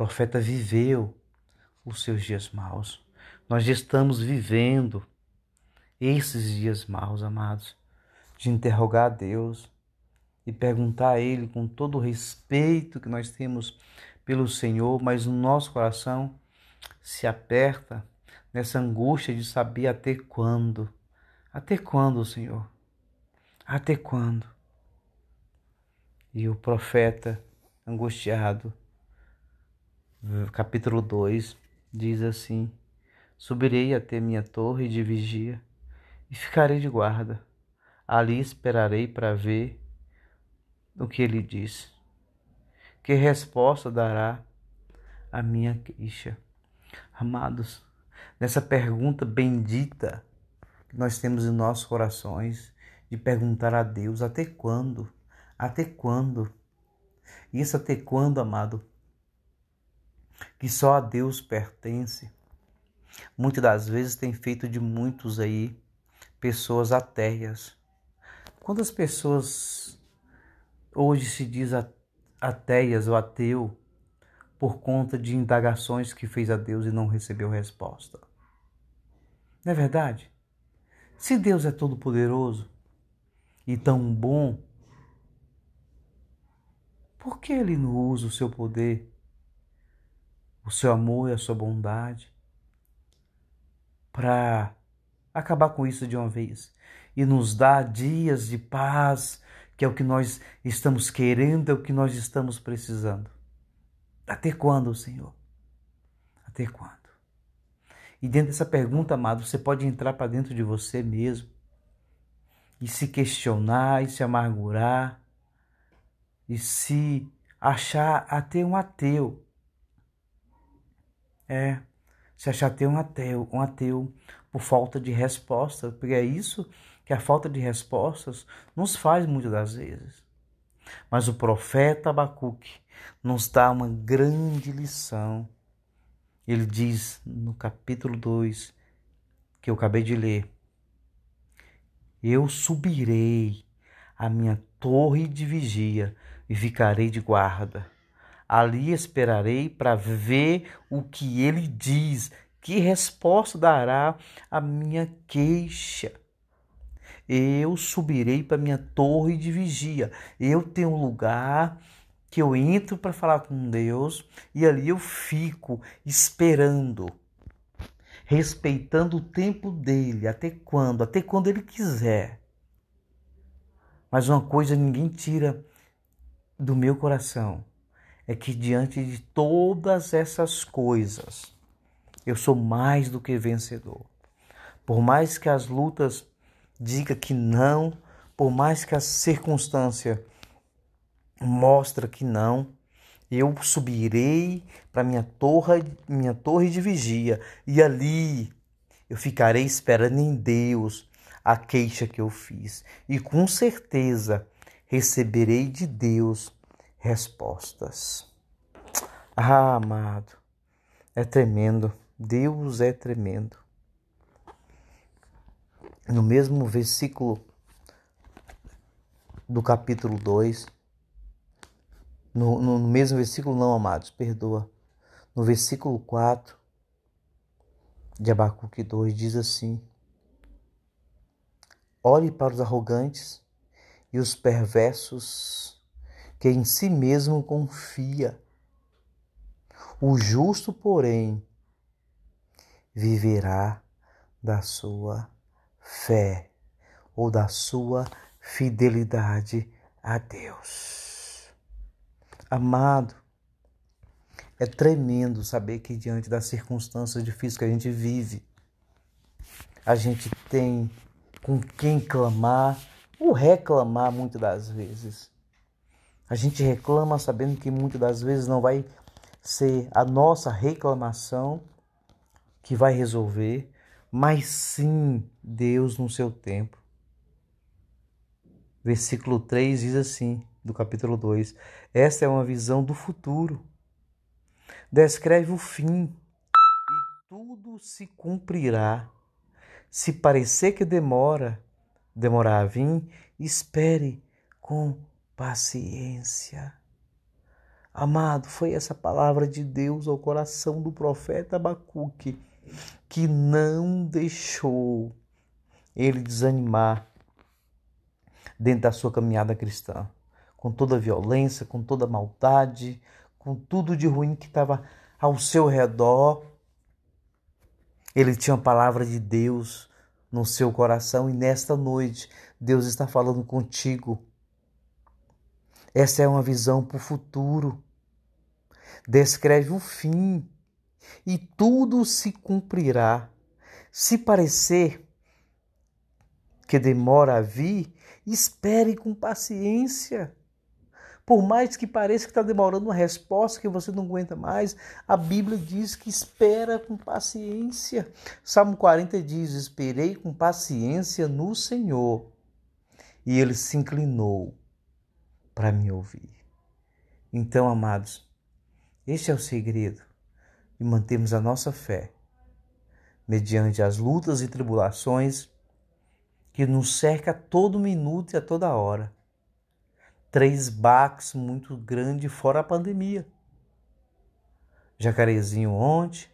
Speaker 2: Profeta viveu os seus dias maus. Nós estamos vivendo esses dias maus, amados, de interrogar a Deus, e perguntar a Ele com todo o respeito que nós temos pelo Senhor, mas o nosso coração se aperta nessa angústia de saber até quando. Até quando, Senhor? Até quando? E o profeta, angustiado, capítulo 2, diz assim: Subirei até minha torre de vigia e ficarei de guarda. Ali esperarei para ver o que ele disse. Que resposta dará a minha queixa? Amados, nessa pergunta bendita que nós temos em nossos corações, de perguntar a Deus até quando? Até quando? Isso até quando, amado? Que só a Deus pertence. Muitas das vezes tem feito de muitos aí pessoas ateias. Quantas pessoas Hoje se diz ateias ou ateu por conta de indagações que fez a Deus e não recebeu resposta. Não é verdade? Se Deus é todo-poderoso e tão bom, por que Ele não usa o seu poder, o seu amor e a sua bondade para acabar com isso de uma vez e nos dar dias de paz que é o que nós estamos querendo, é o que nós estamos precisando. Até quando, Senhor? Até quando? E dentro dessa pergunta, amado, você pode entrar para dentro de você mesmo e se questionar e se amargurar e se achar até um ateu. É, se achar ateu um ateu, um ateu por falta de resposta, porque é isso que a falta de respostas nos faz muitas das vezes. Mas o profeta Abacuque nos dá uma grande lição. Ele diz no capítulo 2, que eu acabei de ler: Eu subirei a minha torre de vigia e ficarei de guarda. Ali esperarei para ver o que ele diz, que resposta dará à minha queixa. Eu subirei para minha torre de vigia. Eu tenho um lugar que eu entro para falar com Deus e ali eu fico esperando, respeitando o tempo dele, até quando? Até quando ele quiser. Mas uma coisa ninguém tira do meu coração é que diante de todas essas coisas, eu sou mais do que vencedor. Por mais que as lutas diga que não, por mais que a circunstância mostra que não, eu subirei para minha torre, minha torre de vigia e ali eu ficarei esperando em Deus a queixa que eu fiz e com certeza receberei de Deus respostas. Ah, amado, é tremendo. Deus é tremendo. No mesmo versículo do capítulo 2, no, no mesmo versículo, não, amados, perdoa. No versículo 4 de Abacuque 2 diz assim: Olhe para os arrogantes e os perversos, que em si mesmo confia. O justo, porém, viverá da sua fé ou da sua fidelidade a Deus. Amado, é tremendo saber que diante das circunstâncias difíceis que a gente vive, a gente tem com quem clamar ou reclamar muitas das vezes. A gente reclama sabendo que muitas das vezes não vai ser a nossa reclamação que vai resolver, mas sim Deus no seu tempo. Versículo 3 diz assim, do capítulo 2: Esta é uma visão do futuro. Descreve o fim e tudo se cumprirá se parecer que demora, demorar a vir, espere com paciência. Amado, foi essa palavra de Deus ao coração do profeta Abacuque que não deixou ele desanimar dentro da sua caminhada cristã, com toda a violência, com toda a maldade, com tudo de ruim que estava ao seu redor, ele tinha a palavra de Deus no seu coração e nesta noite Deus está falando contigo. Essa é uma visão para o futuro. Descreve o fim e tudo se cumprirá. Se parecer que demora a vir, espere com paciência. Por mais que pareça que está demorando uma resposta que você não aguenta mais, a Bíblia diz que espera com paciência. Salmo 40 diz: Esperei com paciência no Senhor, e ele se inclinou para me ouvir. Então, amados, este é o segredo de mantermos a nossa fé mediante as lutas e tribulações que nos cerca a todo minuto e a toda hora três baques muito grandes fora a pandemia. Jacarezinho ontem,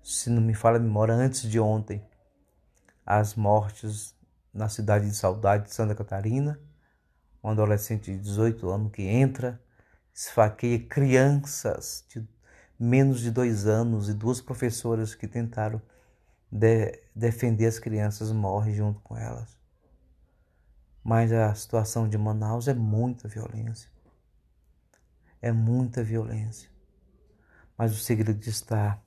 Speaker 2: se não me falha a memória, antes de ontem, as mortes na cidade de Saudade de Santa Catarina, um adolescente de 18 anos que entra, esfaqueia crianças de menos de dois anos e duas professoras que tentaram de defender as crianças morrem junto com elas. Mas a situação de Manaus é muita violência. É muita violência. Mas o segredo está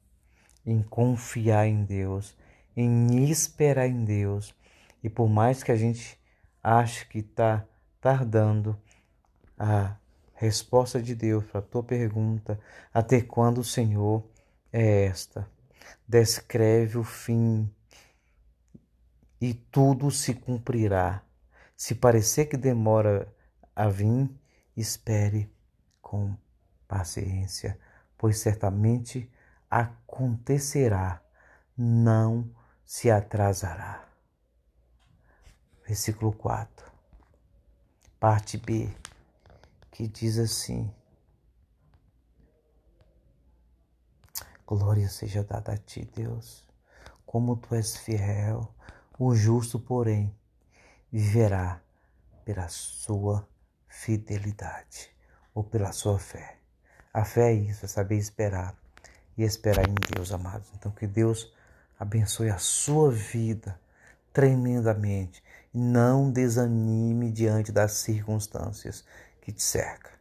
Speaker 2: em confiar em Deus, em esperar em Deus. E por mais que a gente ache que está tardando, a resposta de Deus para a tua pergunta: até quando o Senhor é esta? Descreve o fim e tudo se cumprirá. Se parecer que demora a vir, espere com paciência, pois certamente acontecerá, não se atrasará. Versículo 4, parte B, que diz assim: Glória seja dada a ti, Deus, como tu és fiel, o justo, porém, viverá pela sua fidelidade ou pela sua fé. A fé é isso, é saber esperar e esperar em Deus, amados. Então, que Deus abençoe a sua vida tremendamente. Não desanime diante das circunstâncias que te cercam.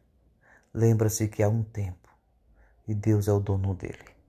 Speaker 2: Lembra-se que há um tempo e Deus é o dono dele.